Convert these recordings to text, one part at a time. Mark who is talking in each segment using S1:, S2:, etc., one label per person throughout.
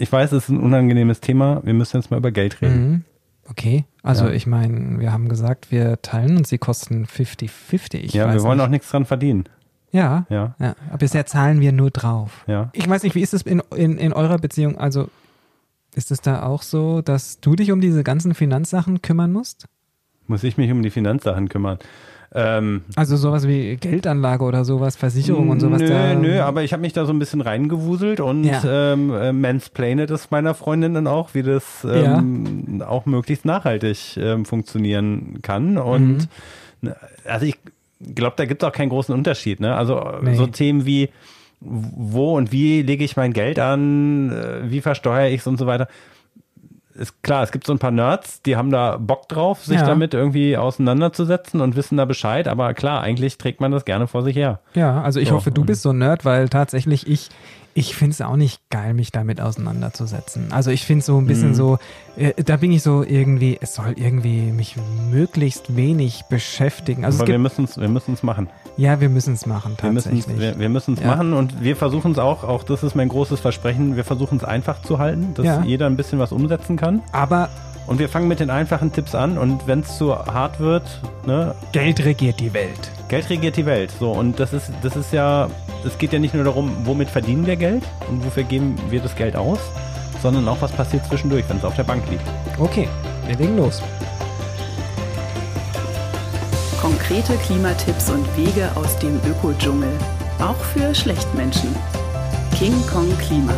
S1: ich weiß, es ist ein unangenehmes Thema. Wir müssen jetzt mal über Geld reden.
S2: Mhm. Okay, also
S1: Ja.
S2: ich meine, wir haben gesagt, wir teilen uns die Kosten 50-50. Ich
S1: ja, wir wollen
S2: nicht.
S1: auch nichts dran verdienen.
S2: Ja,
S1: Ja,
S2: ja, aber bisher zahlen wir nur drauf.
S1: ja.
S2: Ich weiß nicht, wie ist es in, in, in eurer Beziehung? Also ist es da auch so, dass du dich um diese ganzen Finanzsachen kümmern musst?
S1: Muss ich mich um die Finanzsachen kümmern. Ähm,
S2: Also sowas wie Geldanlage oder sowas, Versicherung und sowas.
S1: Nö, nö, aber ich habe mich da so ein bisschen reingewuselt und
S2: Ja.
S1: ähm, äh, mansplane das meiner Freundin dann auch, wie das ähm, auch möglichst nachhaltig ähm, funktionieren kann. Und
S2: Mhm.
S1: ne, also ich glaube, da gibt es auch keinen großen Unterschied. Ne? Also
S2: Nee.
S1: so Themen wie wo und wie lege ich mein Geld an, äh, wie versteuere ich es und so weiter. Ist klar, es gibt so ein paar Nerds, die haben da Bock drauf, sich
S2: Ja.
S1: damit irgendwie auseinanderzusetzen und wissen da Bescheid, aber klar, eigentlich trägt man das gerne vor sich her.
S2: Ja, also ich
S1: So,
S2: hoffe, du bist so ein Nerd, weil tatsächlich ich, ich finde es auch nicht geil, mich damit auseinanderzusetzen. Also ich finde so ein
S1: Mhm.
S2: bisschen so, äh, da bin ich so irgendwie, es soll irgendwie mich möglichst wenig beschäftigen. Also
S1: Aber
S2: es
S1: wir müssen es wir müssen's machen.
S2: ja, wir müssen es machen
S1: Wir müssen es
S2: tatsächlich.
S1: wir, wir müssen's
S2: Ja.
S1: machen und wir versuchen es auch, auch das ist mein großes Versprechen, wir versuchen es einfach zu halten, dass
S2: Ja.
S1: jeder ein bisschen was umsetzen kann.
S2: Aber
S1: Und wir fangen mit den einfachen Tipps an und wenn es zu hart wird, ne,
S2: Geld regiert die Welt.
S1: Geld regiert die Welt. So, und das ist, das ist ja, es geht ja nicht nur darum, womit verdienen wir Geld und wofür geben wir das Geld aus, sondern auch, was passiert zwischendurch, wenn es auf der Bank liegt.
S2: Okay, wir legen los.
S3: Konkrete Klimatipps und Wege aus dem Ökodschungel. Auch für Schlechtmenschen. King Kong Klima.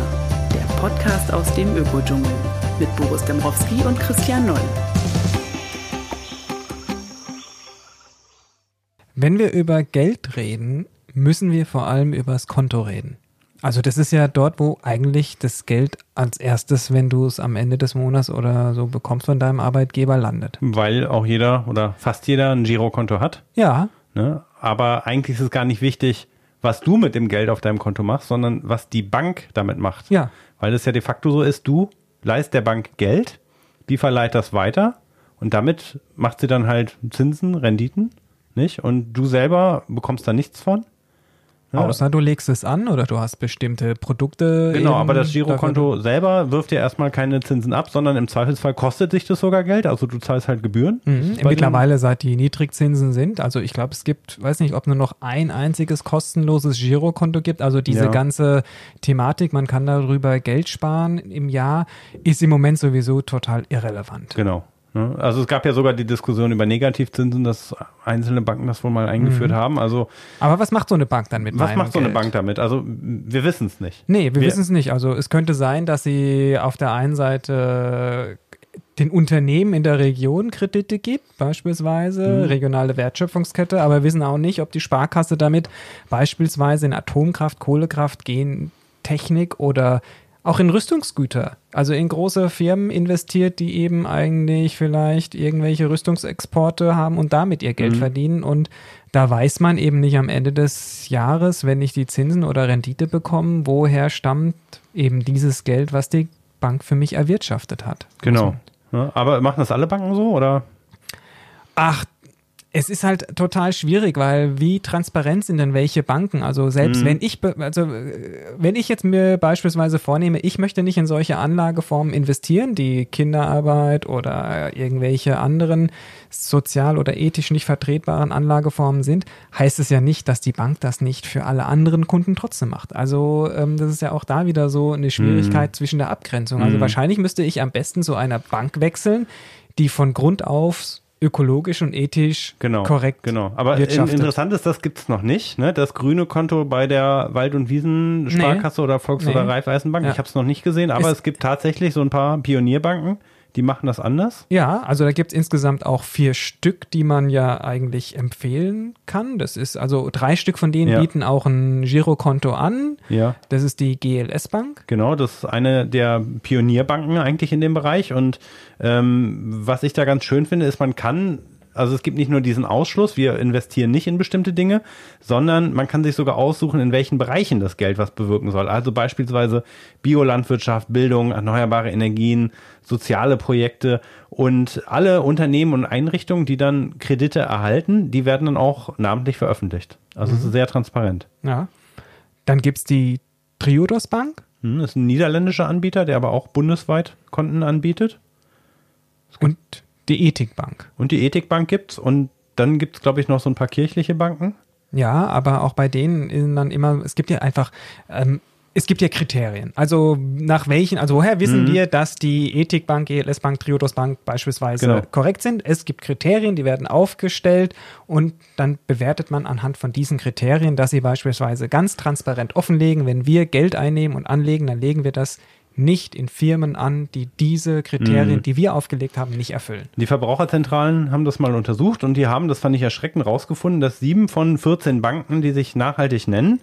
S3: Der Podcast aus dem Ökodschungel. Mit Boris Dembrowski und Christian Noll.
S2: Wenn wir über Geld reden, müssen wir vor allem über das Konto reden. Also das ist ja dort, wo eigentlich das Geld als erstes, wenn du es am Ende des Monats oder so bekommst von deinem Arbeitgeber, landet.
S1: Weil auch jeder oder fast jeder ein Girokonto hat.
S2: Ja,
S1: Ne? Aber eigentlich ist es gar nicht wichtig, was du mit dem Geld auf deinem Konto machst, sondern was die Bank damit macht.
S2: ja.
S1: Weil es ja de facto so ist, du leist der Bank Geld, die verleiht das weiter und damit macht sie dann halt Zinsen, Renditen, nicht? Und du selber bekommst da nichts von. Ja.
S2: Außer du legst es an oder du hast bestimmte Produkte.
S1: Genau,
S2: eben
S1: aber das Girokonto selber wirft dir erstmal keine Zinsen ab, sondern im Zweifelsfall kostet sich das sogar Geld, also du zahlst halt Gebühren.
S2: Mhm. Mittlerweile, seit die Niedrigzinsen sind, also ich glaube, es gibt, weiß nicht, ob nur noch ein einziges kostenloses Girokonto gibt. Also diese
S1: Ja.
S2: ganze Thematik, man kann darüber Geld sparen im Jahr, ist im Moment sowieso total irrelevant.
S1: Genau. Ne? Also es gab ja sogar die Diskussion über Negativzinsen, dass einzelne Banken das wohl mal eingeführt haben. Also
S2: Aber was macht so eine Bank dann mit
S1: was macht so eine
S2: Geld?
S1: Bank damit? Also wir wissen es nicht.
S2: Nee, wir,
S1: Wir-
S2: wissen es nicht. Also es könnte sein, dass sie auf der einen Seite den Unternehmen in der Region Kredite gibt, beispielsweise regionale Wertschöpfungskette, aber wir wissen auch nicht, ob die Sparkasse damit beispielsweise in Atomkraft, Kohlekraft, Gentechnik oder auch in Rüstungsgüter, also in große Firmen investiert, die eben eigentlich vielleicht irgendwelche Rüstungsexporte haben und damit ihr Geld verdienen. Und da weiß man eben nicht am Ende des Jahres, wenn ich die Zinsen oder Rendite bekomme, woher stammt eben dieses Geld, was die Bank für mich erwirtschaftet hat.
S1: Genau. Ne? Aber machen das alle Banken so oder?
S2: Ach, es ist halt total schwierig, weil wie transparent sind denn welche Banken? Also selbst
S1: Mhm.
S2: wenn ich, also äh, wenn ich jetzt mir beispielsweise vornehme, ich möchte nicht in solche Anlageformen investieren, die Kinderarbeit oder irgendwelche anderen sozial oder ethisch nicht vertretbaren Anlageformen sind, heißt es ja nicht, dass die Bank das nicht für alle anderen Kunden trotzdem macht. Also ähm, das ist ja auch da wieder so eine Schwierigkeit zwischen der Abgrenzung. Also
S1: Mhm.
S2: wahrscheinlich müsste ich am besten zu einer Bank wechseln, die von Grund auf ökologisch und ethisch
S1: Genau.
S2: korrekt
S1: Genau. Aber in, interessant ist, das gibt's noch nicht. Ne? Das grüne Konto bei der Wald- und Wiesen-Sparkasse oder Volks-
S2: Nee.
S1: oder Raiffeisenbank.
S2: Ja.
S1: Ich habe es noch nicht gesehen, aber
S2: Ist-
S1: es gibt tatsächlich so ein paar Pionierbanken, die machen das anders.
S2: Ja, also da gibt es insgesamt auch vier Stück, die man ja eigentlich empfehlen kann. Das ist also drei Stück von denen
S1: Ja.
S2: bieten auch ein Girokonto an.
S1: Ja.
S2: Das ist die GLS Bank.
S1: Genau, das ist eine der Pionierbanken eigentlich in dem Bereich. Und ähm, was ich da ganz schön finde, ist, man kann, also es gibt nicht nur diesen Ausschluss, wir investieren nicht in bestimmte Dinge, sondern man kann sich sogar aussuchen, in welchen Bereichen das Geld was bewirken soll. Also beispielsweise Biolandwirtschaft, Bildung, erneuerbare Energien, soziale Projekte und alle Unternehmen und Einrichtungen, die dann Kredite erhalten, die werden dann auch namentlich veröffentlicht. Also es ist sehr transparent.
S2: Ja. Dann gibt es die Triodos Bank.
S1: Hm, das ist ein niederländischer Anbieter, der aber auch bundesweit Konten anbietet.
S2: Und die Ethikbank.
S1: Und die Ethikbank gibt's und dann gibt es, glaube ich, noch so ein paar kirchliche Banken.
S2: Ja, aber auch bei denen ist dann immer, es gibt ja einfach, ähm, es gibt ja Kriterien. Also nach welchen, also woher wissen
S1: Mhm.
S2: wir, dass die Ethikbank, ELS Bank, Triodos Bank beispielsweise
S1: Genau.
S2: korrekt sind? Es gibt Kriterien, die werden aufgestellt und dann bewertet man anhand von diesen Kriterien, dass sie beispielsweise ganz transparent offenlegen, wenn wir Geld einnehmen und anlegen, dann legen wir das nicht in Firmen an, die diese Kriterien,
S1: Mhm.
S2: die wir aufgelegt haben, nicht erfüllen.
S1: Die Verbraucherzentralen haben das mal untersucht und die haben, das fand ich erschreckend, rausgefunden, dass sieben von 14 Banken, die sich nachhaltig nennen,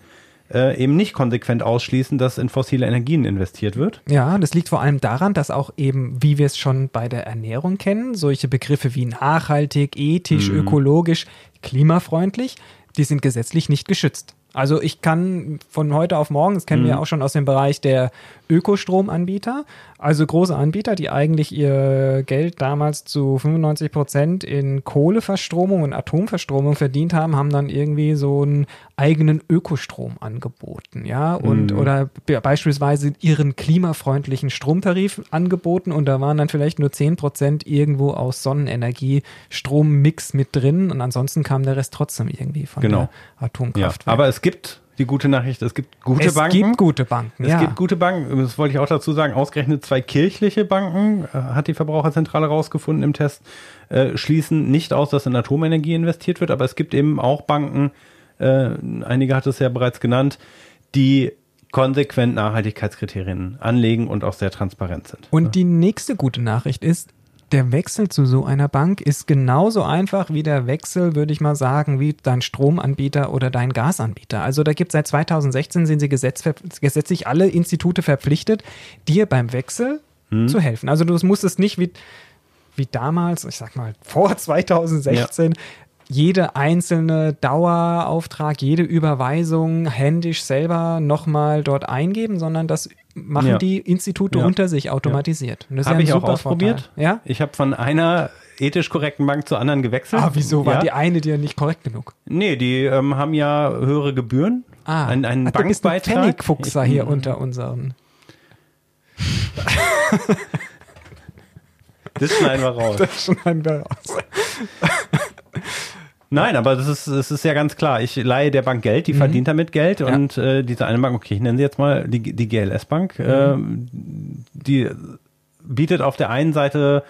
S1: äh, eben nicht konsequent ausschließen, dass in fossile Energien investiert wird.
S2: Ja, das liegt vor allem daran, dass auch eben, wie wir es schon bei der Ernährung kennen, solche Begriffe wie nachhaltig, ethisch, ökologisch, klimafreundlich, die sind gesetzlich nicht geschützt. Also ich kann von heute auf morgen, das kennen wir auch schon aus dem Bereich der Ökostromanbieter, also große Anbieter, die eigentlich ihr Geld damals zu 95 Prozent in Kohleverstromung und Atomverstromung verdient haben, haben dann irgendwie so einen eigenen Ökostrom angeboten, ja, und oder be- beispielsweise ihren klimafreundlichen Stromtarif angeboten und da waren dann vielleicht nur 10 Prozent irgendwo aus Sonnenenergie Strommix mit drin und ansonsten kam der Rest trotzdem irgendwie von
S1: Genau.
S2: der
S1: Ja,
S2: Atomkraft.
S1: aber es gibt die gute Nachricht, es gibt gute
S2: es
S1: Banken.
S2: gibt gute Banken,
S1: Es
S2: ja.
S1: gibt gute Banken, das wollte ich auch dazu sagen, ausgerechnet zwei kirchliche Banken, äh, hat die Verbraucherzentrale rausgefunden im Test, äh, schließen nicht aus, dass in Atomenergie investiert wird, aber es gibt eben auch Banken, äh, einige hat es ja bereits genannt, die konsequent Nachhaltigkeitskriterien anlegen und auch sehr transparent sind.
S2: Und die nächste gute Nachricht ist, der Wechsel zu so einer Bank ist genauso einfach wie der Wechsel, würde ich mal sagen, wie dein Stromanbieter oder dein Gasanbieter. Also da gibt es seit 2016 sind sie gesetz, gesetzlich alle Institute verpflichtet, dir beim Wechsel zu helfen. Also du musstest nicht wie, wie damals, ich sag mal vor 2016, jede einzelne Dauerauftrag, jede Überweisung händisch selber nochmal dort eingeben, sondern das machen
S1: Ja.
S2: die Institute
S1: Ja.
S2: unter sich automatisiert. Das ist
S1: Habe
S2: ja
S1: ich auch ausprobiert.
S2: Vorteil. Ja?
S1: Ich habe von einer ethisch korrekten Bank zur anderen gewechselt.
S2: Ah, wieso war
S1: ja.
S2: die eine dir nicht korrekt genug?
S1: Nee, die ähm, haben ja höhere Gebühren.
S2: Ah,
S1: ein, ein
S2: Ach, du bist ein
S1: Bankbeitrag.
S2: Pfennigfuchser hier unter unseren.
S1: Das schneiden wir raus.
S2: schneiden wir raus.
S1: Nein, aber das ist, das ist ja ganz klar. Ich leihe der Bank Geld, die verdient damit Geld
S2: Mhm. Ja.
S1: und äh, diese eine Bank, okay, ich nenne sie jetzt mal die, die GLS Bank, äh,
S2: Mhm.
S1: die bietet auf der einen Seite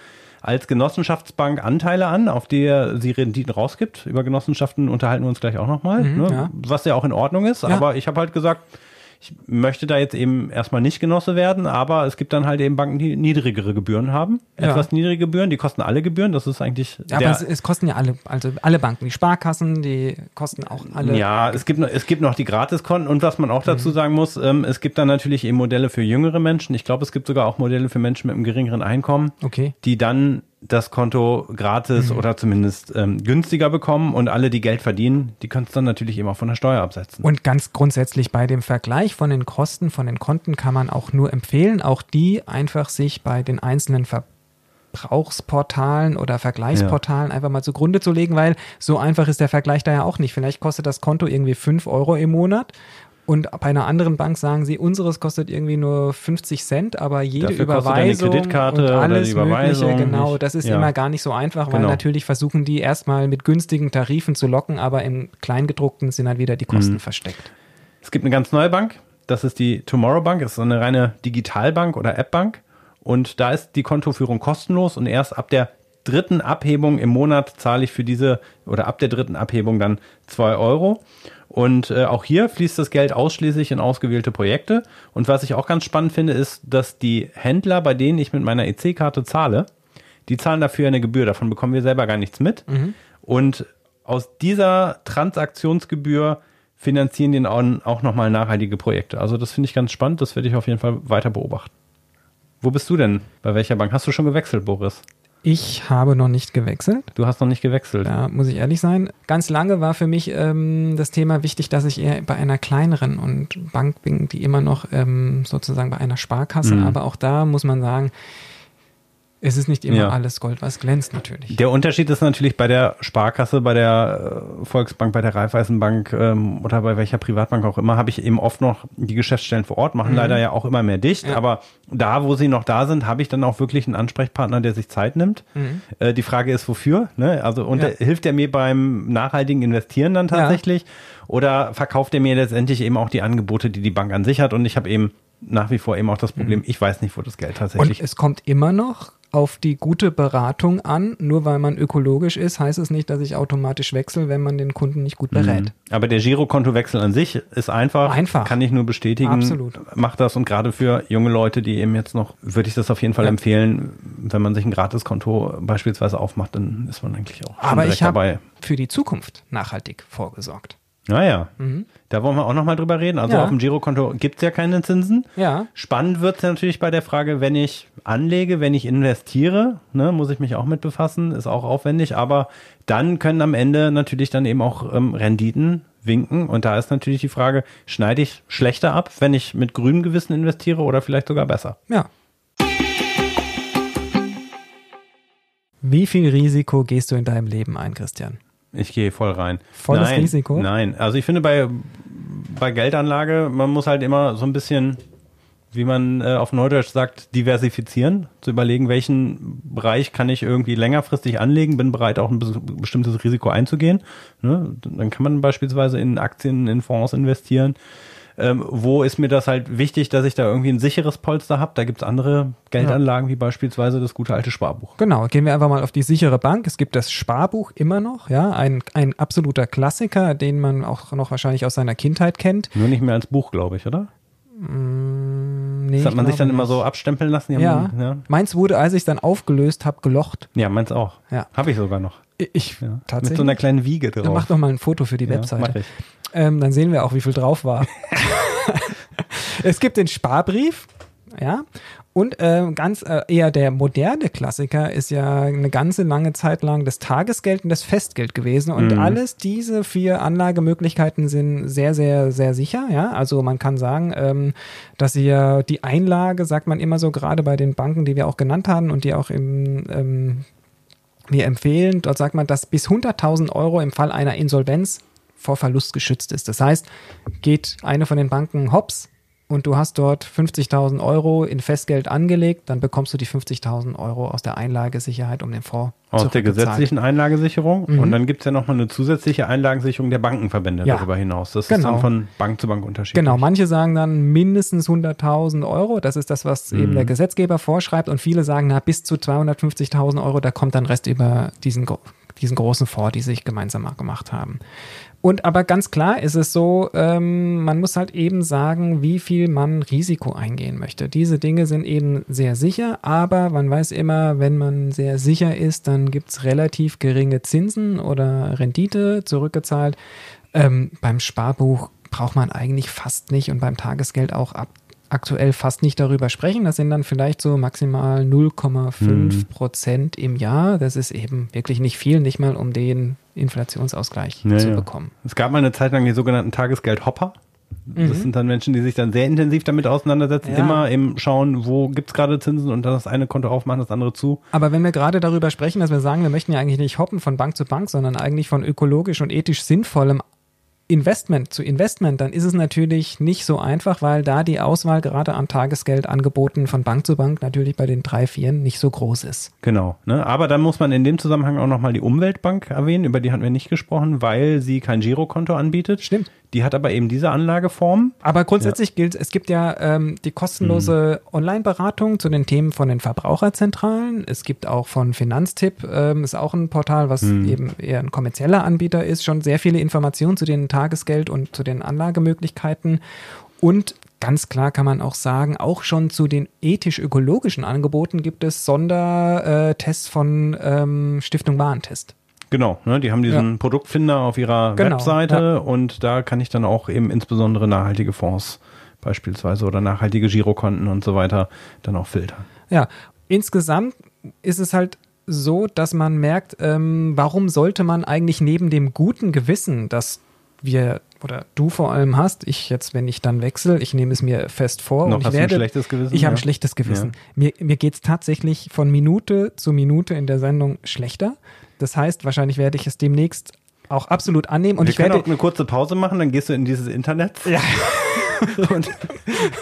S1: als Genossenschaftsbank Anteile an, auf die sie Renditen rausgibt. Über Genossenschaften unterhalten wir uns gleich auch nochmal, ne?
S2: Mhm, ja.
S1: was ja auch in Ordnung ist.
S2: Ja.
S1: Aber ich habe halt gesagt, ich möchte da jetzt eben erstmal nicht Genosse werden, aber es gibt dann halt eben Banken, die niedrigere Gebühren haben.
S2: Ja.
S1: Etwas niedrige Gebühren, die kosten alle Gebühren. Das ist eigentlich
S2: Ja, aber es, es kosten ja alle, also alle Banken, die Sparkassen, die kosten auch alle.
S1: Ja, es gibt, noch, es gibt noch die Gratiskonten und was man auch dazu sagen muss, ähm, es gibt dann natürlich eben Modelle für jüngere Menschen. Ich glaube, es gibt sogar auch Modelle für Menschen mit einem geringeren Einkommen,
S2: Okay.
S1: die dann das Konto gratis oder zumindest ähm, günstiger bekommen und alle, die Geld verdienen, die können es dann natürlich eben auch von der Steuer absetzen.
S2: Und ganz grundsätzlich bei dem Vergleich von den Kosten von den Konten kann man auch nur empfehlen, auch die einfach sich bei den einzelnen Verbrauchsportalen oder Vergleichsportalen einfach mal zugrunde zu legen, weil so einfach ist der Vergleich da ja auch nicht. Vielleicht kostet das Konto irgendwie 5 Euro im Monat. Und bei einer anderen Bank sagen sie, unseres kostet irgendwie nur 50 Cent, aber jede
S1: Dafür
S2: Überweisung
S1: Kreditkarte
S2: und alles Mögliche, genau,
S1: nicht.
S2: das ist
S1: Ja.
S2: immer gar nicht so einfach, weil
S1: Genau.
S2: natürlich versuchen die erstmal mit günstigen Tarifen zu locken, aber im Kleingedruckten sind halt wieder die Kosten
S1: Mhm.
S2: versteckt.
S1: Es gibt eine ganz neue Bank, das ist die Tomorrow Bank, das ist eine reine Digitalbank oder Appbank und da ist die Kontoführung kostenlos und erst ab der dritten Abhebung im Monat zahle ich für diese oder ab der dritten Abhebung dann zwei Euro. Und äh, auch hier fließt das Geld ausschließlich in ausgewählte Projekte. Und was ich auch ganz spannend finde, ist, dass die Händler, bei denen ich mit meiner EC-Karte zahle, die zahlen dafür eine Gebühr. Davon bekommen wir selber gar nichts mit. Und aus dieser Transaktionsgebühr finanzieren die auch, auch nochmal nachhaltige Projekte. Also das finde ich ganz spannend. Das werde ich auf jeden Fall weiter beobachten. Wo bist du denn? Bei welcher Bank? Hast du schon gewechselt, Boris?
S2: Ich habe noch nicht gewechselt.
S1: Du hast noch nicht gewechselt.
S2: Da muss ich ehrlich sein. Ganz lange war für mich ähm, das Thema wichtig, dass ich eher bei einer kleineren und Bank bin, die immer noch ähm, sozusagen bei einer Sparkasse.
S1: Mhm.
S2: Aber auch da muss man sagen, Es ist nicht immer
S1: Ja.
S2: alles Gold, was glänzt, natürlich.
S1: Der Unterschied ist natürlich bei der Sparkasse, bei der äh, Volksbank, bei der Raiffeisenbank ähm, oder bei welcher Privatbank auch immer, habe ich eben oft noch die Geschäftsstellen vor Ort, machen leider ja auch immer mehr dicht.
S2: Mhm. Ja.
S1: Aber da, wo sie noch da sind, habe ich dann auch wirklich einen Ansprechpartner, der sich Zeit nimmt. Äh, die Frage ist, wofür? Ne? Also und
S2: Mhm. Ja.
S1: hilft er mir beim nachhaltigen Investieren dann tatsächlich? Oder verkauft er mir letztendlich eben auch die Angebote, die die Bank an sich hat? Und ich habe eben nach wie vor eben auch das Problem, ich weiß nicht, wo das Geld
S2: Und
S1: tatsächlich
S2: es kommt immer noch auf die gute Beratung an. Nur weil man ökologisch ist, heißt es nicht, dass ich automatisch wechsle, wenn man den Kunden nicht gut berät.
S1: Mhm. Aber der Girokontowechsel an sich ist einfach.
S2: Einfach.
S1: Kann ich nur bestätigen.
S2: Absolut.
S1: Macht das und gerade für junge Leute, die eben jetzt noch, würde ich das auf jeden Fall
S2: Ja.
S1: empfehlen, wenn man sich ein Gratiskonto beispielsweise aufmacht, dann ist man eigentlich auch schon
S2: Aber
S1: direkt
S2: ich
S1: dabei.
S2: für die Zukunft nachhaltig vorgesorgt.
S1: Naja, da wollen wir auch nochmal drüber reden. Also
S2: Mhm. Ja.
S1: auf dem Girokonto gibt es ja keine Zinsen.
S2: Ja.
S1: Spannend wird es natürlich bei der Frage, wenn ich anlege, wenn ich investiere, ne, muss ich mich auch mit befassen, ist auch aufwendig, aber dann können am Ende natürlich dann eben auch ähm, Renditen winken und da ist natürlich die Frage, schneide ich schlechter ab, wenn ich mit grünem Gewissen investiere oder vielleicht sogar besser?
S2: Ja. Wie viel Risiko gehst du in deinem Leben ein, Christian?
S1: Ich gehe voll rein.
S2: Volles
S1: nein,
S2: Risiko?
S1: Nein, also ich finde bei, bei Geldanlage, man muss halt immer so ein bisschen, wie man äh, auf Neudeutsch sagt, diversifizieren, zu überlegen, welchen Bereich kann ich irgendwie längerfristig anlegen, bin bereit auch ein bes- bestimmtes Risiko einzugehen. Ne? Dann kann man beispielsweise in Aktien, in Fonds investieren. Ähm, wo ist mir das halt wichtig, dass ich da irgendwie ein sicheres Polster habe? Da gibt es andere Geldanlagen, wie beispielsweise das gute alte Sparbuch.
S2: Genau, gehen wir einfach mal auf die sichere Bank. Es gibt das Sparbuch immer noch, ja, ein, ein absoluter Klassiker, den man auch noch wahrscheinlich aus seiner Kindheit kennt.
S1: Nur nicht mehr als Buch, glaube ich, oder?
S2: Nee,
S1: Das hat man sich dann
S2: glaube
S1: immer
S2: nicht.
S1: so abstempeln lassen.
S2: Ja.
S1: ja.
S2: Meins wurde, als ich es dann aufgelöst habe, gelocht.
S1: Ja, meins auch.
S2: Ja.
S1: Habe ich sogar noch.
S2: Ich
S1: Ja. Mit
S2: tatsächlich.
S1: so einer kleinen Wiege drauf.
S2: dann mach doch mal ein Foto für die
S1: Ja,
S2: Webseite.
S1: mach ich.
S2: Ähm, dann sehen wir auch, wie viel drauf war. es gibt den Sparbrief, ja. Und ähm, ganz äh, eher der moderne Klassiker ist ja eine ganze lange Zeit lang das Tagesgeld und das Festgeld gewesen. Und
S1: Mhm.
S2: alles diese vier Anlagemöglichkeiten sind sehr, sehr, sehr sicher. Ja, also man kann sagen, ähm, dass ihr die Einlage, sagt man immer so, gerade bei den Banken, die wir auch genannt haben und die auch im ähm, wir empfehlen, dort sagt man, dass bis 100.000 Euro im Fall einer Insolvenz vor Verlust geschützt ist. Das heißt, geht eine von den Banken hops und du hast dort 50.000 Euro in Festgeld angelegt, dann bekommst du die 50.000 Euro aus der Einlagesicherheit um den Fonds
S1: Aus der gesetzlichen Einlagesicherung.
S2: Mhm.
S1: Und dann gibt es ja nochmal eine zusätzliche Einlagensicherung der Bankenverbände
S2: Ja.
S1: darüber hinaus. Das ist
S2: Genau.
S1: dann von Bank zu Bank unterschiedlich.
S2: Genau, manche sagen dann mindestens 100.000 Euro. Das ist das, was eben der Gesetzgeber vorschreibt. Und viele sagen, na, bis zu 250.000 Euro, da kommt dann Rest über diesen, diesen großen Fonds, die sich gemeinsam gemacht haben. Und aber ganz klar ist es so, ähm, man muss halt eben sagen, wie viel man Risiko eingehen möchte. Diese Dinge sind eben sehr sicher, aber man weiß immer, wenn man sehr sicher ist, dann gibt's relativ geringe Zinsen oder Rendite zurückgezahlt. Ähm, beim Sparbuch braucht man eigentlich fast nicht und beim Tagesgeld auch ab, aktuell fast nicht darüber sprechen. Das sind dann vielleicht so maximal 0,5 Prozent im Jahr. Das ist eben wirklich nicht viel, nicht mal um den Inflationsausgleich
S1: Ja,
S2: zu
S1: ja.
S2: bekommen.
S1: Es gab mal eine Zeit lang die sogenannten Tagesgeldhopper. Das sind dann Menschen, die sich dann sehr intensiv damit auseinandersetzen,
S2: Mhm. Ja.
S1: immer eben schauen, wo gibt's gerade Zinsen und dann das eine Konto aufmachen, das andere zu.
S2: Aber wenn wir gerade darüber sprechen, dass wir sagen, wir möchten ja eigentlich nicht hoppen von Bank zu Bank, sondern eigentlich von ökologisch und ethisch sinnvollem Investment zu Investment, dann ist es natürlich nicht so einfach, weil da die Auswahl gerade an Tagesgeldangeboten von Bank zu Bank natürlich bei den drei, vieren nicht so groß ist.
S1: Genau. Ne? Aber dann muss man in dem Zusammenhang auch nochmal die Umweltbank erwähnen, über die hatten wir nicht gesprochen, weil sie kein Girokonto anbietet.
S2: Stimmt.
S1: Die hat aber eben diese Anlageform.
S2: Aber grundsätzlich gilt, es gibt ja ähm, die kostenlose Online-Beratung zu den Themen von den Verbraucherzentralen. Es gibt auch von Finanztipp, ähm, ist auch ein Portal, was eben eher ein kommerzieller Anbieter ist, schon sehr viele Informationen zu den Tagesgeld und zu den Anlagemöglichkeiten. Und ganz klar kann man auch sagen, auch schon zu den ethisch-ökologischen Angeboten gibt es Sondertests von ähm, Stiftung Warentest.
S1: Genau, ne? die haben diesen
S2: Ja.
S1: Produktfinder auf ihrer
S2: Genau,
S1: Webseite
S2: ja.
S1: und da kann ich dann auch eben insbesondere nachhaltige Fonds beispielsweise oder nachhaltige Girokonten und so weiter dann auch filtern.
S2: Ja, insgesamt ist es halt so, dass man merkt, ähm, warum sollte man eigentlich neben dem guten Gewissen, dass wir oder du vor allem hast, ich jetzt, wenn ich dann wechsle, ich nehme es mir fest vor
S1: Noch
S2: und ich werde,
S1: ein schlechtes Gewissen?
S2: ich habe
S1: ja.
S2: ein schlechtes Gewissen. Mir, mir geht es tatsächlich von Minute zu Minute in der Sendung schlechter. Das heißt, wahrscheinlich werde ich es demnächst auch absolut annehmen und
S1: Wir
S2: ich werde
S1: auch eine kurze Pause machen, dann gehst du in dieses Internet
S2: ja,
S1: und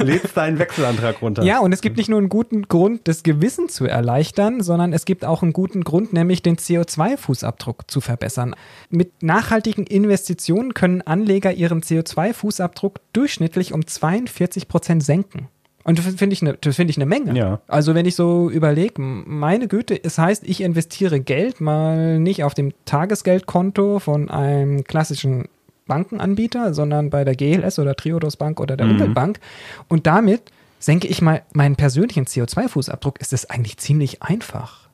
S1: lädst deinen Wechselantrag runter.
S2: ja, und es gibt nicht nur einen guten Grund, das Gewissen zu erleichtern, sondern es gibt auch einen guten Grund, nämlich den CO2-Fußabdruck zu verbessern. Mit nachhaltigen Investitionen können Anleger ihren CO2-Fußabdruck durchschnittlich um 42 Prozent senken. Und das finde ich, eine- das finde ich eine Menge.
S1: Ja.
S2: Also wenn ich so überlege, meine Güte, es heißt, ich investiere Geld mal nicht auf dem Tagesgeldkonto von einem klassischen Bankenanbieter, sondern bei der GLS oder Triodos Bank oder der
S1: Mhm.
S2: Umweltbank. Und damit senke ich mal meinen persönlichen CO2-Fußabdruck. Ist es eigentlich ziemlich einfach.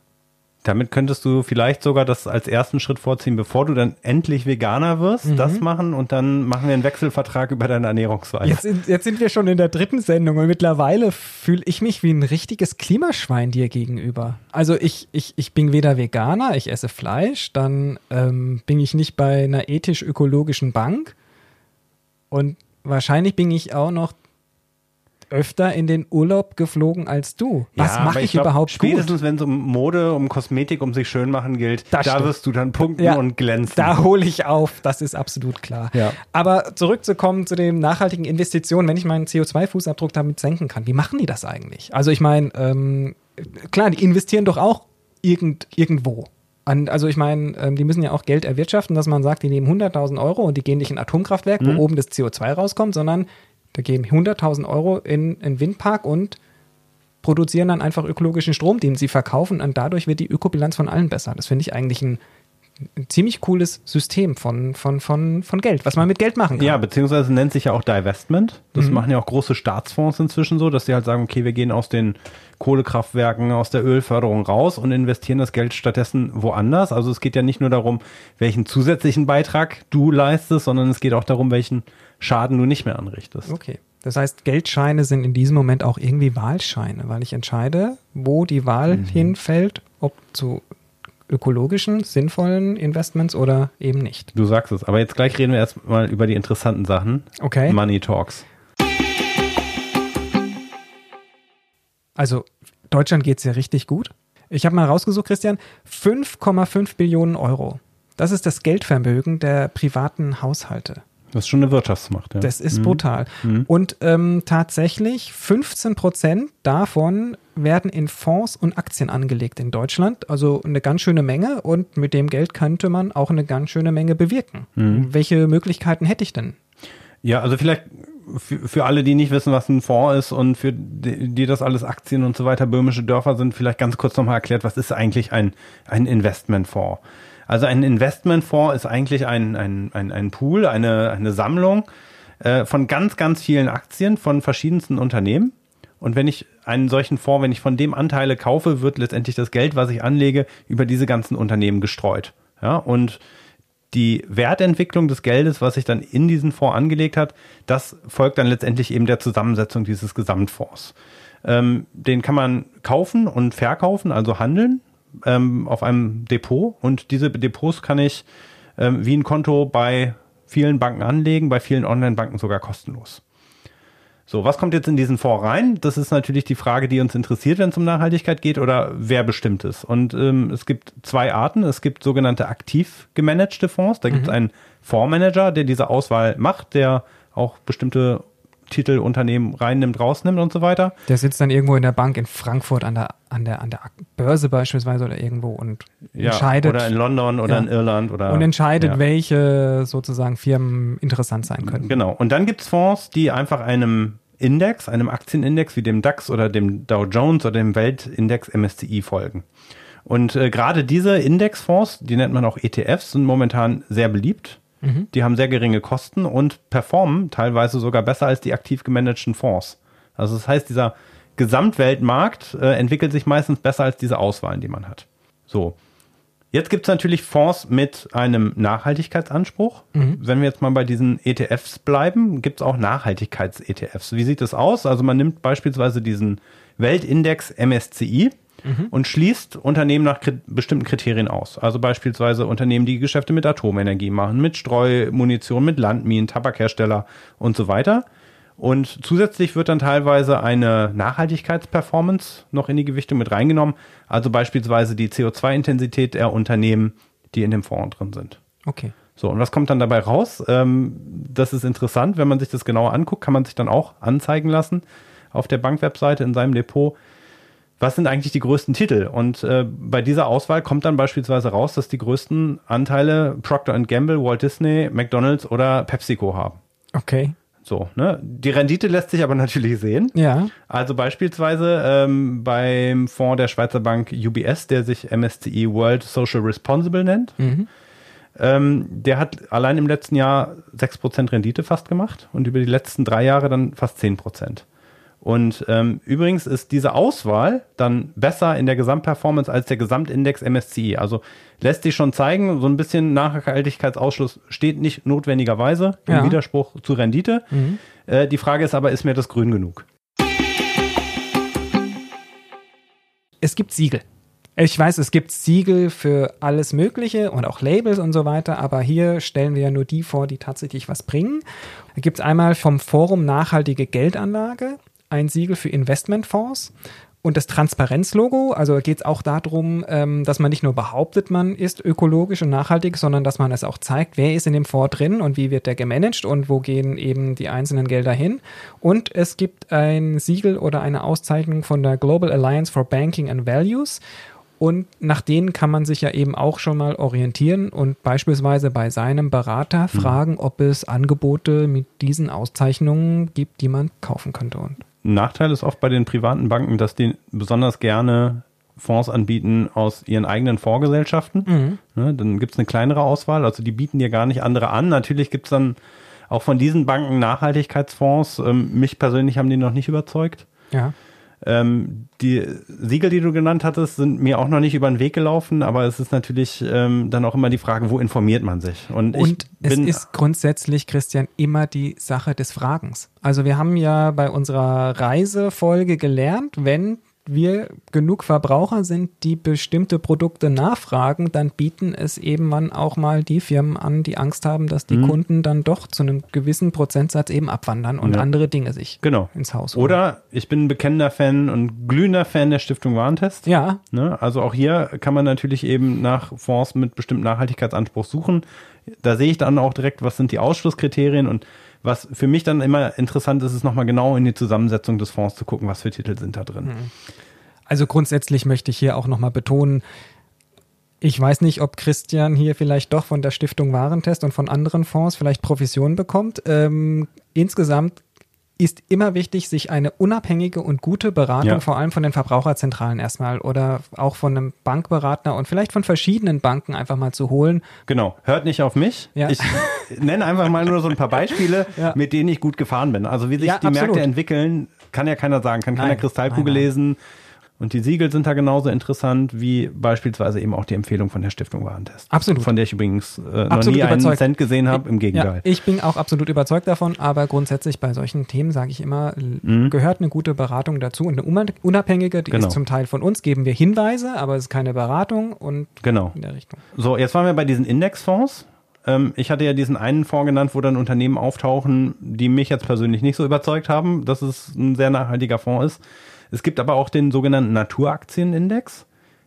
S1: Damit könntest du vielleicht sogar das als ersten Schritt vorziehen, bevor du dann endlich Veganer wirst,
S2: Mhm.
S1: das machen und dann machen wir einen Wechselvertrag über deine Ernährungsweise.
S2: Jetzt, sind- jetzt sind wir schon in der dritten Sendung und mittlerweile fühle ich mich wie ein richtiges Klimaschwein dir gegenüber. Also ich, ich, ich bin weder Veganer, ich esse Fleisch, dann ähm, bin ich nicht bei einer ethisch-ökologischen Bank und wahrscheinlich bin ich auch noch öfter in den Urlaub geflogen als du. Was
S1: Ja,
S2: mache
S1: aber
S2: ich,
S1: glaub,
S2: überhaupt gut?
S1: Spätestens, wenn es um Mode, um Kosmetik, um sich schön machen gilt,
S2: Das
S1: da
S2: stimmt.
S1: wirst du dann punkten
S2: Ja,
S1: und glänzen.
S2: Da hole ich auf, das ist absolut klar.
S1: Ja.
S2: Aber zurückzukommen zu den nachhaltigen Investitionen, wenn ich meinen CO2-Fußabdruck damit senken kann, wie machen die das eigentlich? Also ich meine, ähm, klar, die investieren doch auch irgend, irgendwo. An, also ich meine, ähm, die müssen ja auch Geld erwirtschaften, dass man sagt, die nehmen 100.000 Euro und die gehen nicht in ein Atomkraftwerk,
S1: Mhm.
S2: wo oben das CO2 rauskommt, sondern da gehen 100.000 Euro in einen Windpark und produzieren dann einfach ökologischen Strom, den sie verkaufen und dadurch wird die Ökobilanz von allen besser. Das finde ich eigentlich ein, ein ziemlich cooles System von, von, von, von Geld, was man mit Geld machen kann.
S1: Ja, beziehungsweise nennt sich ja auch Divestment. Das
S2: Mhm.
S1: machen ja auch große Staatsfonds inzwischen so, dass sie halt sagen, okay, wir gehen aus den Kohlekraftwerken, aus der Ölförderung raus und investieren das Geld stattdessen woanders. Also es geht ja nicht nur darum, welchen zusätzlichen Beitrag du leistest, sondern es geht auch darum, welchen Schaden du nicht mehr anrichtest.
S2: Okay. Das heißt, Geldscheine sind in diesem Moment auch irgendwie Wahlscheine, weil ich entscheide, wo die Wahl
S1: Mhm.
S2: hinfällt, ob zu ökologischen, sinnvollen Investments oder eben nicht.
S1: Du sagst es. Aber jetzt gleich reden wir erstmal über die interessanten Sachen.
S2: Okay.
S1: Money Talks.
S2: Also Deutschland geht es ja richtig gut. Ich habe mal rausgesucht, Christian, 5,5 Billionen Euro. Das ist das Geldvermögen der privaten Haushalte.
S1: Das ist schon eine Wirtschaftsmacht. Ja.
S2: Das ist
S1: Mhm.
S2: brutal. Und ähm, tatsächlich 15 Prozent davon werden in Fonds und Aktien angelegt in Deutschland. Also eine ganz schöne Menge und mit dem Geld könnte man auch eine ganz schöne Menge bewirken.
S1: Mhm.
S2: Welche Möglichkeiten hätte ich denn?
S1: Ja, also vielleicht für, für alle, die nicht wissen, was ein Fonds ist und für die, die das alles Aktien und so weiter, böhmische Dörfer sind, vielleicht ganz kurz nochmal erklärt, was ist eigentlich ein, ein Investmentfonds? Also ein Investmentfonds ist eigentlich ein, ein, ein, ein Pool, eine, eine Sammlung äh, von ganz, ganz vielen Aktien von verschiedensten Unternehmen. Und wenn ich einen solchen Fonds, wenn ich von dem Anteile kaufe, wird letztendlich das Geld, was ich anlege, über diese ganzen Unternehmen gestreut. Ja, und die Wertentwicklung des Geldes, was sich dann in diesen Fonds angelegt hat, das folgt dann letztendlich eben der Zusammensetzung dieses Gesamtfonds. Ähm, den kann man kaufen und verkaufen, also handeln ähm, auf einem Depot. Und diese Depots kann ich ähm, wie ein Konto bei vielen Banken anlegen, bei vielen Online-Banken sogar kostenlos. So, was kommt jetzt in diesen Fonds rein? Das ist natürlich die Frage, die uns interessiert, wenn es um Nachhaltigkeit geht oder wer bestimmt es. Und ähm, es gibt zwei Arten. Es gibt sogenannte aktiv gemanagte Fonds. Da gibt es einen Fondsmanager, der diese Auswahl macht, der auch bestimmte Titel, Unternehmen reinnimmt, rausnimmt und so weiter.
S2: Der sitzt dann irgendwo in der Bank in Frankfurt an der, an der, an der Börse beispielsweise oder irgendwo und
S1: Ja,
S2: entscheidet,
S1: oder in London oder
S2: Ja.
S1: in Irland oder
S2: und entscheidet,
S1: ja.
S2: welche sozusagen Firmen interessant sein können.
S1: Genau. Und dann gibt's Fonds, die einfach einem Index, einem Aktienindex wie dem DAX oder dem Dow Jones oder dem Weltindex MSCI folgen. Und äh, gerade diese Indexfonds, die nennt man auch ETFs, sind momentan sehr beliebt. Die haben sehr geringe Kosten und performen teilweise sogar besser als die aktiv gemanagten Fonds. Also das heißt, dieser Gesamtweltmarkt äh, entwickelt sich meistens besser als diese Auswahlen, die man hat. So. Jetzt gibt es natürlich Fonds mit einem Nachhaltigkeitsanspruch. Wenn wir jetzt mal bei diesen ETFs bleiben, gibt es auch Nachhaltigkeits-ETFs. Wie sieht das aus? Also man nimmt beispielsweise diesen Weltindex MSCI mhm. und schließt Unternehmen nach kri bestimmten Kriterien aus. Also beispielsweise Unternehmen, die Geschäfte mit Atomenergie machen, mit Streumunition, mit Landminen, Tabakhersteller und so weiter. Und zusätzlich wird dann teilweise eine Nachhaltigkeitsperformance noch in die Gewichtung mit reingenommen. Also beispielsweise die CO2-Intensität der Unternehmen, die in dem Fonds drin sind.
S2: Okay.
S1: So, und was kommt dann dabei raus? Ähm, das ist interessant, wenn man sich das genauer anguckt, kann man sich dann auch anzeigen lassen auf der Bankwebseite in seinem Depot. Was sind eigentlich die größten Titel? Und äh, bei dieser Auswahl kommt dann beispielsweise raus, dass die größten Anteile Procter Gamble, Walt Disney, McDonald's oder PepsiCo haben.
S2: Okay.
S1: So, ne? Die Rendite lässt sich aber natürlich sehen.
S2: Ja.
S1: Also beispielsweise ähm, beim Fonds der Schweizer Bank UBS, der sich MSCI World Social Responsible nennt. Mhm. Ähm, der hat allein im letzten Jahr 6% Rendite fast gemacht und über die letzten drei Jahre dann fast 10%. Und ähm, übrigens ist diese Auswahl dann besser in der Gesamtperformance als der Gesamtindex MSCI. Also lässt sich schon zeigen, so ein bisschen Nachhaltigkeitsausschluss steht nicht notwendigerweise im ja. Widerspruch zu Rendite. Mhm. Äh, die Frage ist aber, ist mir das grün genug?
S2: Es gibt Siegel. Ich weiß, es gibt Siegel für alles Mögliche und auch Labels und so weiter, aber hier stellen wir ja nur die vor, die tatsächlich was bringen. Da gibt es einmal vom Forum Nachhaltige Geldanlage ein Siegel für Investmentfonds und das Transparenzlogo, also geht es auch darum, ähm, dass man nicht nur behauptet, man ist ökologisch und nachhaltig, sondern dass man es auch zeigt, wer ist in dem Fonds drin und wie wird der gemanagt und wo gehen eben die einzelnen Gelder hin. Und es gibt ein Siegel oder eine Auszeichnung von der Global Alliance for Banking and Values. Und nach denen kann man sich ja eben auch schon mal orientieren und beispielsweise bei seinem Berater mhm. fragen, ob es Angebote mit diesen Auszeichnungen gibt, die man kaufen könnte. Und
S1: Nachteil ist oft bei den privaten Banken, dass die besonders gerne Fonds anbieten aus ihren eigenen Fondsgesellschaften. Mhm. Ne, dann gibt es eine kleinere Auswahl, also die bieten dir gar nicht andere an. Natürlich gibt es dann auch von diesen Banken Nachhaltigkeitsfonds. Ähm, mich persönlich haben die noch nicht überzeugt.
S2: Ja.
S1: Ähm, die Siegel, die du genannt hattest, sind mir auch noch nicht über den Weg gelaufen, aber es ist natürlich ähm, dann auch immer die Frage, wo informiert man sich?
S2: Und, Und es ist grundsätzlich, Christian, immer die Sache des Fragens. Also wir haben ja bei unserer Reisefolge gelernt, wenn wir genug Verbraucher sind, die bestimmte Produkte nachfragen, dann bieten es eben man auch mal die Firmen an, die Angst haben, dass die mhm. Kunden dann doch zu einem gewissen Prozentsatz eben abwandern und ja. andere Dinge sich
S1: genau.
S2: ins Haus holen.
S1: Oder ich bin ein bekennender Fan und glühender Fan der Stiftung Warentest.
S2: Ja.
S1: Ne? Also auch hier kann man natürlich eben nach Fonds mit bestimmten Nachhaltigkeitsanspruch suchen. Da sehe ich dann auch direkt, was sind die Ausschlusskriterien und was für mich dann immer interessant ist, ist nochmal genau in die Zusammensetzung des Fonds zu gucken, was für Titel sind da drin. Mhm.
S2: Also grundsätzlich möchte ich hier auch nochmal betonen, ich weiß nicht, ob Christian hier vielleicht doch von der Stiftung Warentest und von anderen Fonds vielleicht Provision bekommt. Ähm, insgesamt ist immer wichtig, sich eine unabhängige und gute Beratung, ja. vor allem von den Verbraucherzentralen erstmal oder auch von einem Bankberater und vielleicht von verschiedenen Banken einfach mal zu holen.
S1: Genau, hört nicht auf mich. Ja. Ich nenne einfach mal nur so ein paar Beispiele, ja. mit denen ich gut gefahren bin. Also wie sich die absolut. Märkte entwickeln, kann ja keiner sagen, kann keiner Kristallkugel nein, nein. lesen. Und die Siegel sind da genauso interessant wie beispielsweise eben auch die Empfehlung von der Stiftung Warentest.
S2: Absolut.
S1: Von der ich übrigens äh, noch nie überzeugt. einen Cent gesehen habe, im Gegenteil.
S2: Ja, ich bin auch absolut überzeugt davon, aber grundsätzlich bei solchen Themen sage ich immer, mhm. gehört eine gute Beratung dazu und eine unabhängige, die genau. ist zum Teil von uns, geben wir Hinweise, aber es ist keine Beratung und
S1: genau. in der Richtung. So, jetzt waren wir bei diesen Indexfonds ähm, ich hatte ja diesen einen Fonds genannt, wo dann Unternehmen auftauchen, die mich jetzt persönlich nicht so überzeugt haben, dass es ein sehr nachhaltiger Fonds ist. Es gibt aber auch den sogenannten Naturaktienindex.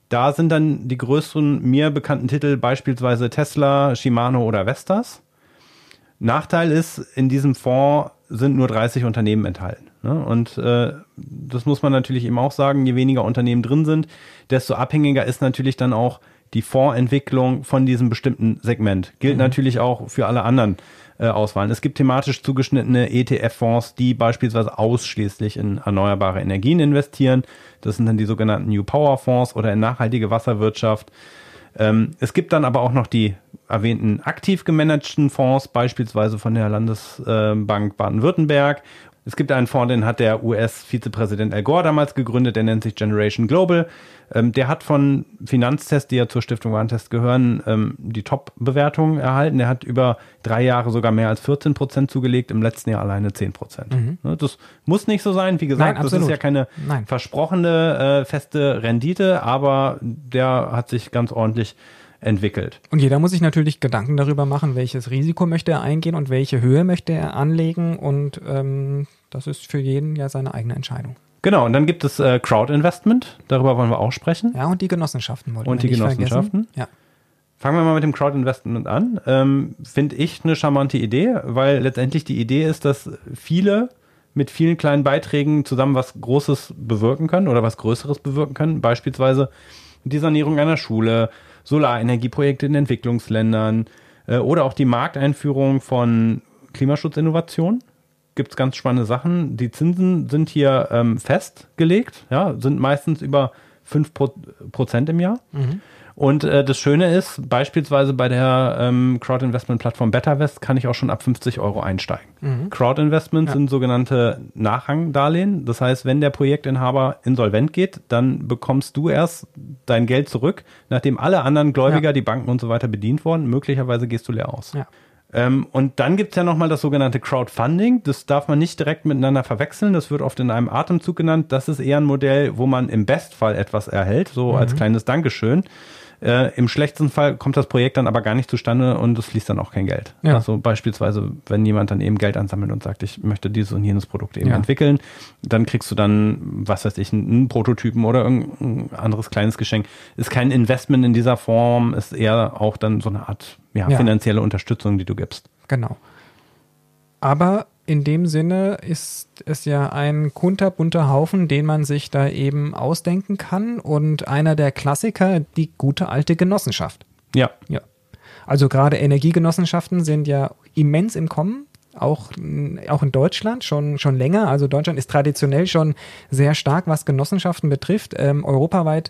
S1: Da sind dann die größeren mir bekannten Titel beispielsweise Tesla, Shimano oder Vestas. Nachteil ist, in diesem Fonds sind nur 30 Unternehmen enthalten. Ne? Und äh, das muss man natürlich eben auch sagen, je weniger Unternehmen drin sind, desto abhängiger ist natürlich dann auch die Fondsentwicklung von diesem bestimmten Segment. Gilt mhm. natürlich auch für alle anderen äh. Es gibt thematisch zugeschnittene ETF-Fonds, die beispielsweise ausschließlich in erneuerbare Energien investieren. Das sind dann die sogenannten New Power Fonds oder in nachhaltige Wasserwirtschaft. Ähm, es gibt dann aber auch noch die erwähnten aktiv gemanagten Fonds, beispielsweise von der Landesbank Baden-Württemberg Es gibt einen Fonds, den hat der US-Vizepräsident Al Gore damals gegründet, der nennt sich Generation Global. Ähm, der hat von Finanztests, die ja zur Stiftung Warentest gehören, ähm, die Top-Bewertung erhalten. Der hat über drei Jahre sogar mehr als 14 Prozent zugelegt, im letzten Jahr alleine 10 Prozent. Mhm. Ne, das muss nicht so sein. Wie gesagt, Nein, das ist ja keine Nein. versprochene äh, feste Rendite, aber der hat sich ganz ordentlich entwickelt.
S2: Und jeder muss sich natürlich Gedanken darüber machen, welches Risiko möchte er eingehen und welche Höhe möchte er anlegen. Und ähm, das ist für jeden ja seine eigene Entscheidung.
S1: Genau, und dann gibt es äh, Crowd-Investment, darüber wollen wir auch sprechen.
S2: Ja, und die Genossenschaften
S1: wollen Und die Genossenschaften.
S2: Ja.
S1: Fangen wir mal mit dem Crowd-Investment an. Ähm, Finde ich eine charmante Idee, weil letztendlich die Idee ist, dass viele mit vielen kleinen Beiträgen zusammen was Großes bewirken können oder was Größeres bewirken können. Beispielsweise die Sanierung einer Schule, Solarenergieprojekte in Entwicklungsländern äh, oder auch die Markteinführung von Klimaschutzinnovationen. Gibt es ganz spannende Sachen. Die Zinsen sind hier ähm, festgelegt, ja, sind meistens über 5% im Jahr. Mhm. Und äh, das Schöne ist, beispielsweise bei der ähm, Crowd-Investment-Plattform BetterVest kann ich auch schon ab 50 Euro einsteigen. Mhm. Crowd-Investments ja. sind sogenannte Nachrangdarlehen. Das heißt, wenn der Projektinhaber insolvent geht, dann bekommst du erst dein Geld zurück, nachdem alle anderen Gläubiger, ja. die Banken und so weiter bedient wurden. Möglicherweise gehst du leer aus. Ja. Ähm, und dann gibt es ja nochmal das sogenannte Crowdfunding. Das darf man nicht direkt miteinander verwechseln. Das wird oft in einem Atemzug genannt. Das ist eher ein Modell, wo man im Bestfall etwas erhält, so mhm. als kleines Dankeschön. Äh, Im schlechtesten Fall kommt das Projekt dann aber gar nicht zustande und es fließt dann auch kein Geld. Ja. Also beispielsweise, wenn jemand dann eben Geld ansammelt und sagt, ich möchte dieses und jenes Produkt eben ja. entwickeln, dann kriegst du dann, was weiß ich, einen Prototypen oder irgendein anderes kleines Geschenk. Ist kein Investment in dieser Form, ist eher auch dann so eine Art ja, finanzielle Unterstützung, die du gibst.
S2: Genau. Aber in dem Sinne ist es ja ein kunterbunter Haufen, den man sich da eben ausdenken kann. Und einer der Klassiker, die gute alte Genossenschaft.
S1: Ja.
S2: Ja. Also gerade Energiegenossenschaften sind ja immens im Kommen. Auch, auch in Deutschland schon, schon länger. Also Deutschland ist traditionell schon sehr stark, was Genossenschaften betrifft. Ähm, europaweit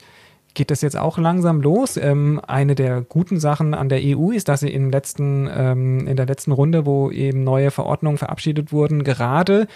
S2: geht das jetzt auch langsam los. Ähm, eine der guten Sachen an der EU ist, dass sie im letzten, ähm, in der letzten Runde, wo eben neue Verordnungen verabschiedet wurden, gerade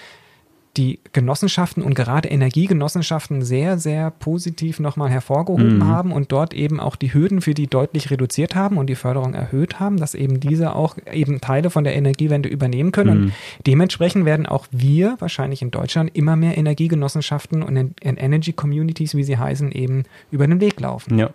S2: die Genossenschaften und gerade Energiegenossenschaften sehr, sehr positiv nochmal hervorgehoben mhm. haben und dort eben auch die Hürden für die deutlich reduziert haben und die Förderung erhöht haben, dass eben diese auch eben Teile von der Energiewende übernehmen können. Mhm. Und dementsprechend werden auch wir wahrscheinlich in Deutschland immer mehr Energiegenossenschaften und Energy Communities, wie sie heißen, eben über den Weg laufen.
S1: Ja.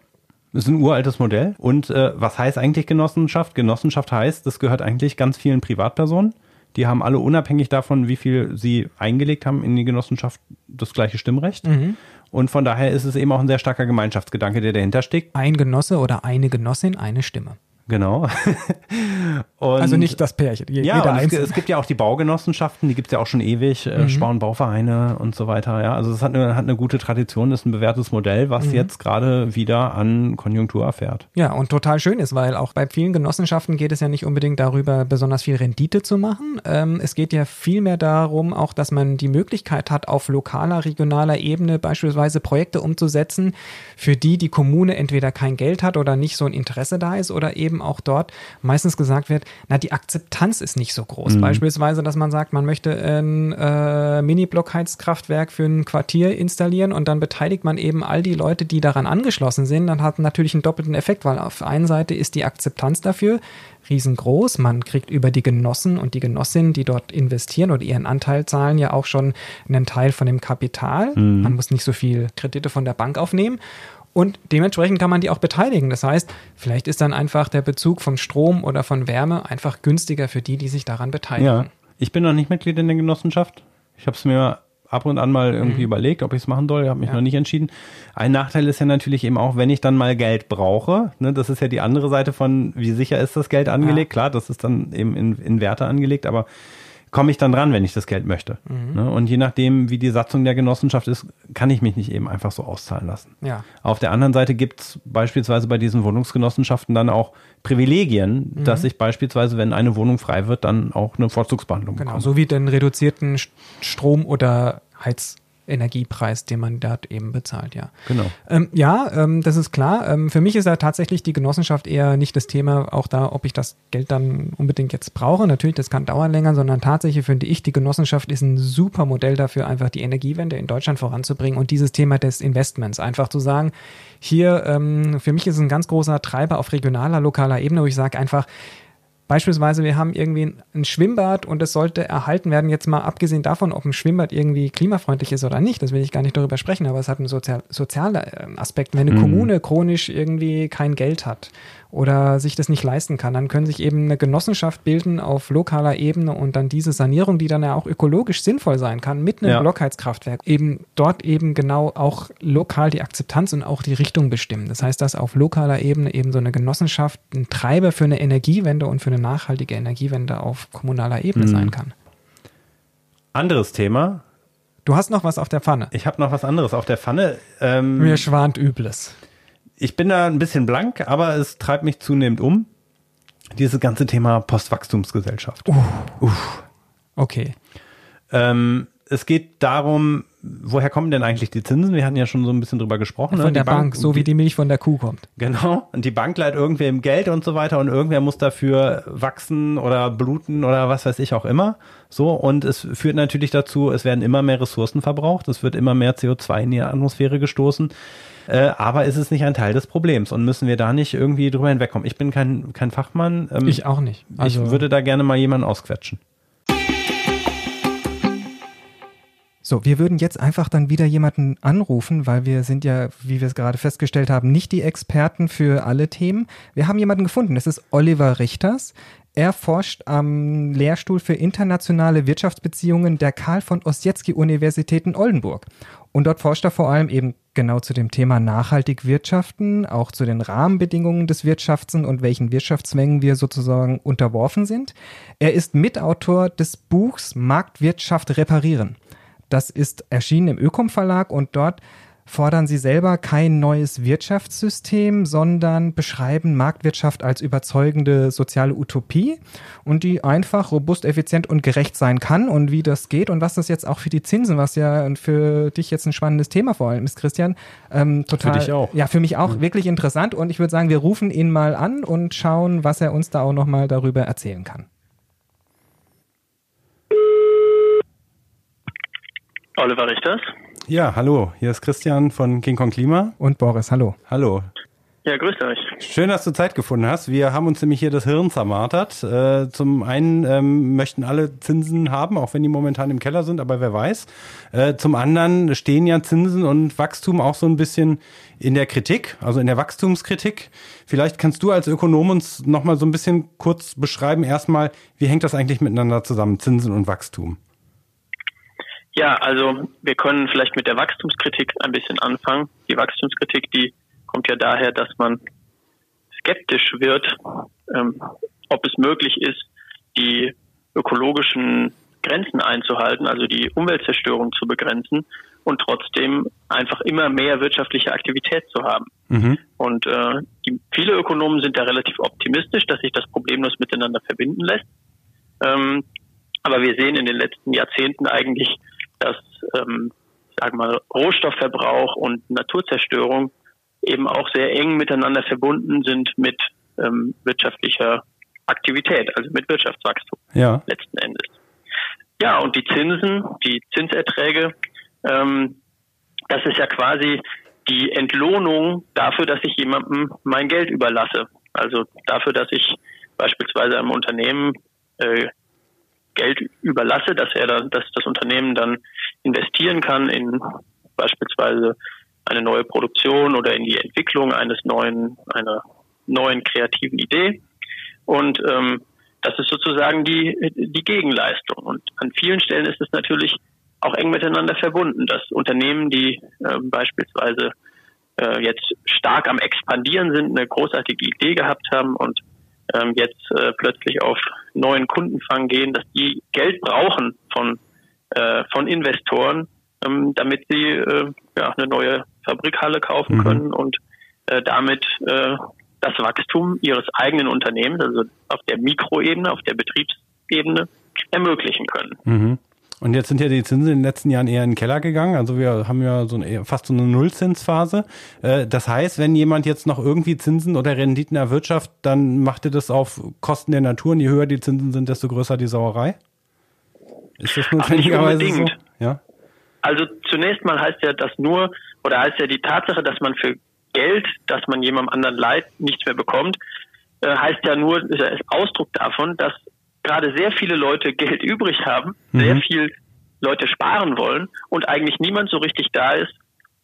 S1: Das ist ein uraltes Modell. Und äh, was heißt eigentlich Genossenschaft? Genossenschaft heißt, das gehört eigentlich ganz vielen Privatpersonen. Die haben alle unabhängig davon, wie viel sie eingelegt haben in die Genossenschaft, das gleiche Stimmrecht. Mhm. Und von daher ist es eben auch ein sehr starker Gemeinschaftsgedanke, der dahinter steckt.
S2: Ein Genosse oder eine Genossin, eine Stimme.
S1: Genau.
S2: also nicht das Pärchen.
S1: ja, es, es, gibt ja auch die Baugenossenschaften, die gibt es ja auch schon ewig, äh, mhm. Spau- und Bauvereine und so weiter. Ja, also es hat eine, hat eine gute Tradition, ist ein bewährtes Modell, was mhm. jetzt gerade wieder an Konjunktur erfährt.
S2: Ja, und total schön ist, weil auch bei vielen Genossenschaften geht es ja nicht unbedingt darüber, besonders viel Rendite zu machen. Ähm, es geht ja vielmehr darum, auch, dass man die Möglichkeit hat, auf lokaler, regionaler Ebene beispielsweise Projekte umzusetzen, für die die Kommune entweder kein Geld hat oder nicht so ein Interesse da ist oder eben eben auch dort meistens gesagt wird, na, die Akzeptanz ist nicht so groß. Mhm. Beispielsweise, dass man sagt, man möchte ein äh, Mini-Blockheizkraftwerk für ein Quartier installieren und dann beteiligt man eben all die Leute, die daran angeschlossen sind. Dann hat natürlich einen doppelten Effekt, weil auf der einen Seite ist die Akzeptanz dafür riesengroß. Man kriegt über die Genossen und die Genossinnen, die dort investieren oder ihren Anteil zahlen, ja auch schon einen Teil von dem Kapital. Mhm. Man muss nicht so viel Kredite von der Bank aufnehmen. Und dementsprechend kann man die auch beteiligen. Das heißt, vielleicht ist dann einfach der Bezug von Strom oder von Wärme einfach günstiger für die, die sich daran beteiligen. Ja,
S1: ich bin noch nicht Mitglied in der Genossenschaft. Ich habe es mir ab und an mal irgendwie mhm. überlegt, ob ich es machen soll, habe mich ja. noch nicht entschieden. Ein Nachteil ist ja natürlich eben auch, wenn ich dann mal Geld brauche, ne, das ist ja die andere Seite von, wie sicher ist das Geld angelegt, ja. klar, das ist dann eben in, in Werte angelegt, aber komme ich dann dran, wenn ich das Geld möchte. Mhm. Ne? Und je nachdem, wie die Satzung der Genossenschaft ist, kann ich mich nicht eben einfach so auszahlen lassen.
S2: Ja.
S1: Auf der anderen Seite gibt es beispielsweise bei diesen Wohnungsgenossenschaften dann auch Privilegien, mhm. dass ich beispielsweise, wenn eine Wohnung frei wird, dann auch eine Vorzugsbehandlung
S2: genau, bekomme. So wie den reduzierten Strom- oder Heiz Energiepreis, den man dort eben bezahlt, ja.
S1: Genau.
S2: Ähm, ja, ähm, das ist klar. Ähm, für mich ist ja tatsächlich die Genossenschaft eher nicht das Thema, auch da, ob ich das Geld dann unbedingt jetzt brauche. Natürlich, das kann dauern länger, sondern tatsächlich finde ich, die Genossenschaft ist ein super Modell dafür, einfach die Energiewende in Deutschland voranzubringen und dieses Thema des Investments einfach zu sagen, hier, ähm, für mich ist es ein ganz großer Treiber auf regionaler, lokaler Ebene, wo ich sage einfach, Beispielsweise, wir haben irgendwie ein Schwimmbad und es sollte erhalten werden, jetzt mal abgesehen davon, ob ein Schwimmbad irgendwie klimafreundlich ist oder nicht, das will ich gar nicht darüber sprechen, aber es hat einen sozial, sozialen Aspekt. Wenn eine mhm. Kommune chronisch irgendwie kein Geld hat oder sich das nicht leisten kann, dann können sich eben eine Genossenschaft bilden auf lokaler Ebene und dann diese Sanierung, die dann ja auch ökologisch sinnvoll sein kann, mit einem ja. Blockheizkraftwerk, eben dort eben genau auch lokal die Akzeptanz und auch die Richtung bestimmen. Das heißt, dass auf lokaler Ebene eben so eine Genossenschaft ein Treiber für eine Energiewende und für eine nachhaltige Energiewende auf kommunaler Ebene mhm. sein kann.
S1: Anderes Thema.
S2: Du hast noch was auf der Pfanne.
S1: Ich habe noch was anderes auf der Pfanne.
S2: Ähm, Mir schwant Übles
S1: ich bin da ein bisschen blank, aber es treibt mich zunehmend um. Dieses ganze Thema Postwachstumsgesellschaft. Uh,
S2: Uff. Okay.
S1: Ähm, es geht darum, woher kommen denn eigentlich die Zinsen? Wir hatten ja schon so ein bisschen drüber gesprochen.
S2: Von ne? der Bank, Bank, so wie die Milch von der Kuh kommt.
S1: Genau. Und die Bank leiht irgendwem Geld und so weiter und irgendwer muss dafür wachsen oder bluten oder was weiß ich auch immer. So. Und es führt natürlich dazu, es werden immer mehr Ressourcen verbraucht. Es wird immer mehr CO2 in die Atmosphäre gestoßen. Äh, aber ist es nicht ein Teil des Problems und müssen wir da nicht irgendwie drüber hinwegkommen? Ich bin kein, kein Fachmann.
S2: Ähm, ich auch nicht.
S1: Also ich würde da gerne mal jemanden ausquetschen.
S2: So, wir würden jetzt einfach dann wieder jemanden anrufen, weil wir sind ja, wie wir es gerade festgestellt haben, nicht die Experten für alle Themen. Wir haben jemanden gefunden. Das ist Oliver Richters. Er forscht am Lehrstuhl für internationale Wirtschaftsbeziehungen der Karl von Ossietzky Universität in Oldenburg. Und dort forscht er vor allem eben genau zu dem Thema nachhaltig wirtschaften, auch zu den Rahmenbedingungen des Wirtschaftens und welchen Wirtschaftszwängen wir sozusagen unterworfen sind. Er ist Mitautor des Buchs Marktwirtschaft reparieren. Das ist erschienen im Ökom Verlag und dort fordern sie selber kein neues Wirtschaftssystem, sondern beschreiben Marktwirtschaft als überzeugende soziale Utopie und die einfach robust, effizient und gerecht sein kann und wie das geht und was das jetzt auch für die Zinsen, was ja für dich jetzt ein spannendes Thema vor allem ist, Christian, ähm, total. Für dich auch. Ja, für mich auch mhm. wirklich interessant und ich würde sagen, wir rufen ihn mal an und schauen, was er uns da auch nochmal darüber erzählen kann.
S4: Oliver Richters.
S1: Ja, hallo, hier ist Christian von King Kong Klima.
S2: Und Boris, hallo.
S1: Hallo.
S4: Ja, grüßt euch.
S1: Schön, dass du Zeit gefunden hast. Wir haben uns nämlich hier das Hirn zermartert. Äh, zum einen ähm, möchten alle Zinsen haben, auch wenn die momentan im Keller sind, aber wer weiß. Äh, zum anderen stehen ja Zinsen und Wachstum auch so ein bisschen in der Kritik, also in der Wachstumskritik. Vielleicht kannst du als Ökonom uns nochmal so ein bisschen kurz beschreiben, erstmal, wie hängt das eigentlich miteinander zusammen, Zinsen und Wachstum?
S4: Ja, also wir können vielleicht mit der Wachstumskritik ein bisschen anfangen. Die Wachstumskritik, die kommt ja daher, dass man skeptisch wird, ähm, ob es möglich ist, die ökologischen Grenzen einzuhalten, also die Umweltzerstörung zu begrenzen und trotzdem einfach immer mehr wirtschaftliche Aktivität zu haben. Mhm. Und äh, die, viele Ökonomen sind da relativ optimistisch, dass sich das problemlos miteinander verbinden lässt. Ähm, aber wir sehen in den letzten Jahrzehnten eigentlich dass ähm, sagen wir mal, Rohstoffverbrauch und Naturzerstörung eben auch sehr eng miteinander verbunden sind mit ähm, wirtschaftlicher Aktivität, also mit Wirtschaftswachstum ja. letzten Endes. Ja, und die Zinsen, die Zinserträge, ähm, das ist ja quasi die Entlohnung dafür, dass ich jemandem mein Geld überlasse. Also dafür, dass ich beispielsweise einem Unternehmen äh, Geld überlasse, dass er dann, dass das Unternehmen dann investieren kann in beispielsweise eine neue Produktion oder in die Entwicklung eines neuen, einer neuen kreativen Idee. Und ähm, das ist sozusagen die, die Gegenleistung. Und an vielen Stellen ist es natürlich auch eng miteinander verbunden, dass Unternehmen, die äh, beispielsweise äh, jetzt stark am Expandieren sind, eine großartige Idee gehabt haben und ähm, jetzt äh, plötzlich auf neuen Kundenfang gehen, dass die Geld brauchen von, äh, von Investoren, ähm, damit sie äh, ja, eine neue Fabrikhalle kaufen mhm. können und äh, damit äh, das Wachstum ihres eigenen Unternehmens, also auf der Mikroebene, auf der Betriebsebene, ermöglichen können.
S1: Mhm. Und jetzt sind ja die Zinsen in den letzten Jahren eher in den Keller gegangen. Also wir haben ja so eine, fast so eine Nullzinsphase. Äh, das heißt, wenn jemand jetzt noch irgendwie Zinsen oder Renditen erwirtschaftet, dann macht ihr das auf Kosten der Natur. Und je höher die Zinsen sind, desto größer die Sauerei?
S4: Ist das notwendigerweise so? Ja. Also zunächst mal heißt ja das nur, oder heißt ja die Tatsache, dass man für Geld, das man jemandem anderen leiht, nichts mehr bekommt, äh, heißt ja nur, ist Ausdruck davon, dass gerade sehr viele Leute Geld übrig haben, mhm. sehr viel Leute sparen wollen und eigentlich niemand so richtig da ist,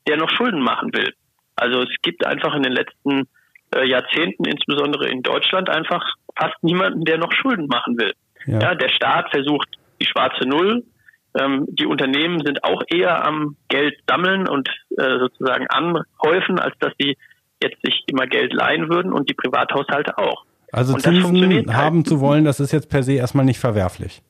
S4: der noch Schulden machen will. Also es gibt einfach in den letzten äh, Jahrzehnten, insbesondere in Deutschland, einfach fast niemanden, der noch Schulden machen will. Ja, ja der Staat versucht die schwarze Null. Ähm, die Unternehmen sind auch eher am Geld sammeln und äh, sozusagen anhäufen, als dass sie jetzt sich immer Geld leihen würden und die Privathaushalte auch.
S1: Also und Zinsen haben halt. zu wollen, das ist jetzt per se erstmal nicht verwerflich.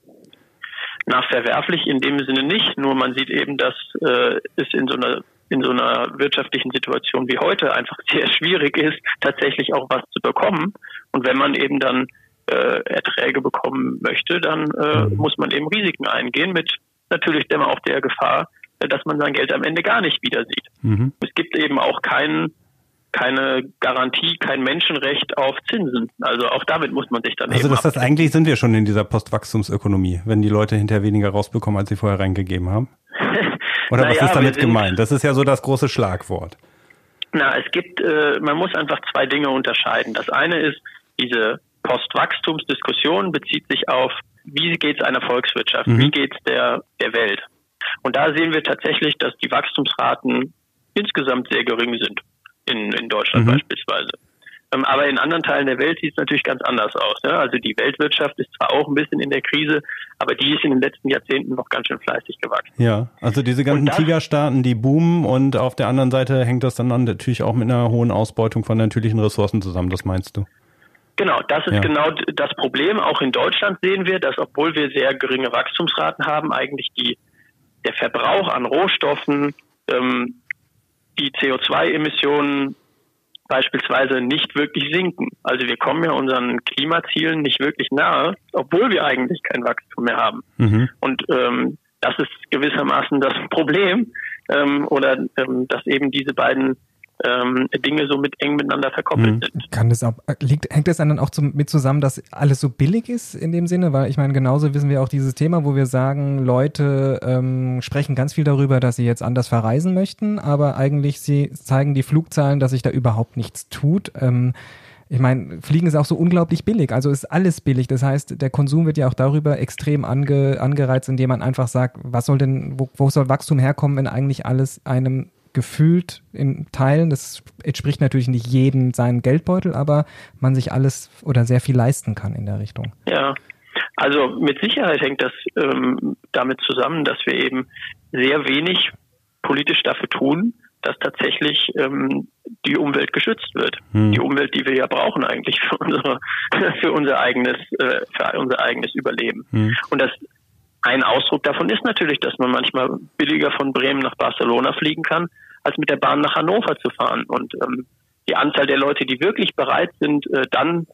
S4: Na, verwerflich in dem Sinne nicht. Nur man sieht eben, dass äh, es in so einer in so einer wirtschaftlichen Situation wie heute einfach sehr schwierig ist, tatsächlich auch was zu bekommen. Und wenn man eben dann äh, Erträge bekommen möchte, dann äh, mhm. muss man eben Risiken eingehen mit natürlich immer auch der Gefahr, dass man sein Geld am Ende gar nicht wieder sieht. Mhm. Es gibt eben auch keinen keine Garantie, kein Menschenrecht auf Zinsen. Also auch damit muss man sich dann
S1: Also das heißt, eigentlich sind wir schon in dieser Postwachstumsökonomie, wenn die Leute hinterher weniger rausbekommen, als sie vorher reingegeben haben. Oder was ist damit gemeint? Das ist ja so das große Schlagwort.
S4: Na, es gibt, äh, man muss einfach zwei Dinge unterscheiden. Das eine ist, diese Postwachstumsdiskussion bezieht sich auf, wie geht es einer Volkswirtschaft, mhm. wie geht es der, der Welt. Und da sehen wir tatsächlich, dass die Wachstumsraten insgesamt sehr gering sind in, in Deutschland mhm. beispielsweise. Ähm, aber in anderen Teilen der Welt sieht es natürlich ganz anders aus. Ja? Also die Weltwirtschaft ist zwar auch ein bisschen in der Krise, aber die ist in den letzten Jahrzehnten noch ganz schön fleißig gewachsen.
S1: Ja, also diese ganzen das, Tigerstaaten, die boomen und auf der anderen Seite hängt das dann natürlich auch mit einer hohen Ausbeutung von natürlichen Ressourcen zusammen, das meinst du?
S4: Genau, das ist ja. genau das Problem. Auch in Deutschland sehen wir, dass obwohl wir sehr geringe Wachstumsraten haben, eigentlich die, der Verbrauch an Rohstoffen, ähm, die CO2-Emissionen beispielsweise nicht wirklich sinken. Also wir kommen ja unseren Klimazielen nicht wirklich nahe, obwohl wir eigentlich kein Wachstum mehr haben. Mhm. Und ähm, das ist gewissermaßen das Problem ähm, oder ähm, dass eben diese beiden ähm, Dinge so mit eng miteinander verkoppelt mhm. sind.
S2: Kann das auch, liegt, hängt das dann auch zum, mit zusammen, dass alles so billig ist in dem Sinne? Weil ich meine, genauso wissen wir auch dieses Thema, wo wir sagen, Leute ähm, sprechen ganz viel darüber, dass sie jetzt anders verreisen möchten, aber eigentlich sie zeigen die Flugzahlen, dass sich da überhaupt nichts tut. Ähm, ich meine, Fliegen ist auch so unglaublich billig, also ist alles billig. Das heißt, der Konsum wird ja auch darüber extrem ange, angereizt, indem man einfach sagt, was soll denn, wo, wo soll Wachstum herkommen, wenn eigentlich alles einem gefühlt in Teilen, das entspricht natürlich nicht jedem seinen Geldbeutel, aber man sich alles oder sehr viel leisten kann in der Richtung.
S4: Ja, also mit Sicherheit hängt das ähm, damit zusammen, dass wir eben sehr wenig politisch dafür tun, dass tatsächlich ähm, die Umwelt geschützt wird. Hm. Die Umwelt, die wir ja brauchen eigentlich für unsere, für unser eigenes, äh, für unser eigenes Überleben. Hm. Und das ein Ausdruck davon ist natürlich, dass man manchmal billiger von Bremen nach Barcelona fliegen kann, als mit der Bahn nach Hannover zu fahren. Und ähm, die Anzahl der Leute, die wirklich bereit sind, äh, dann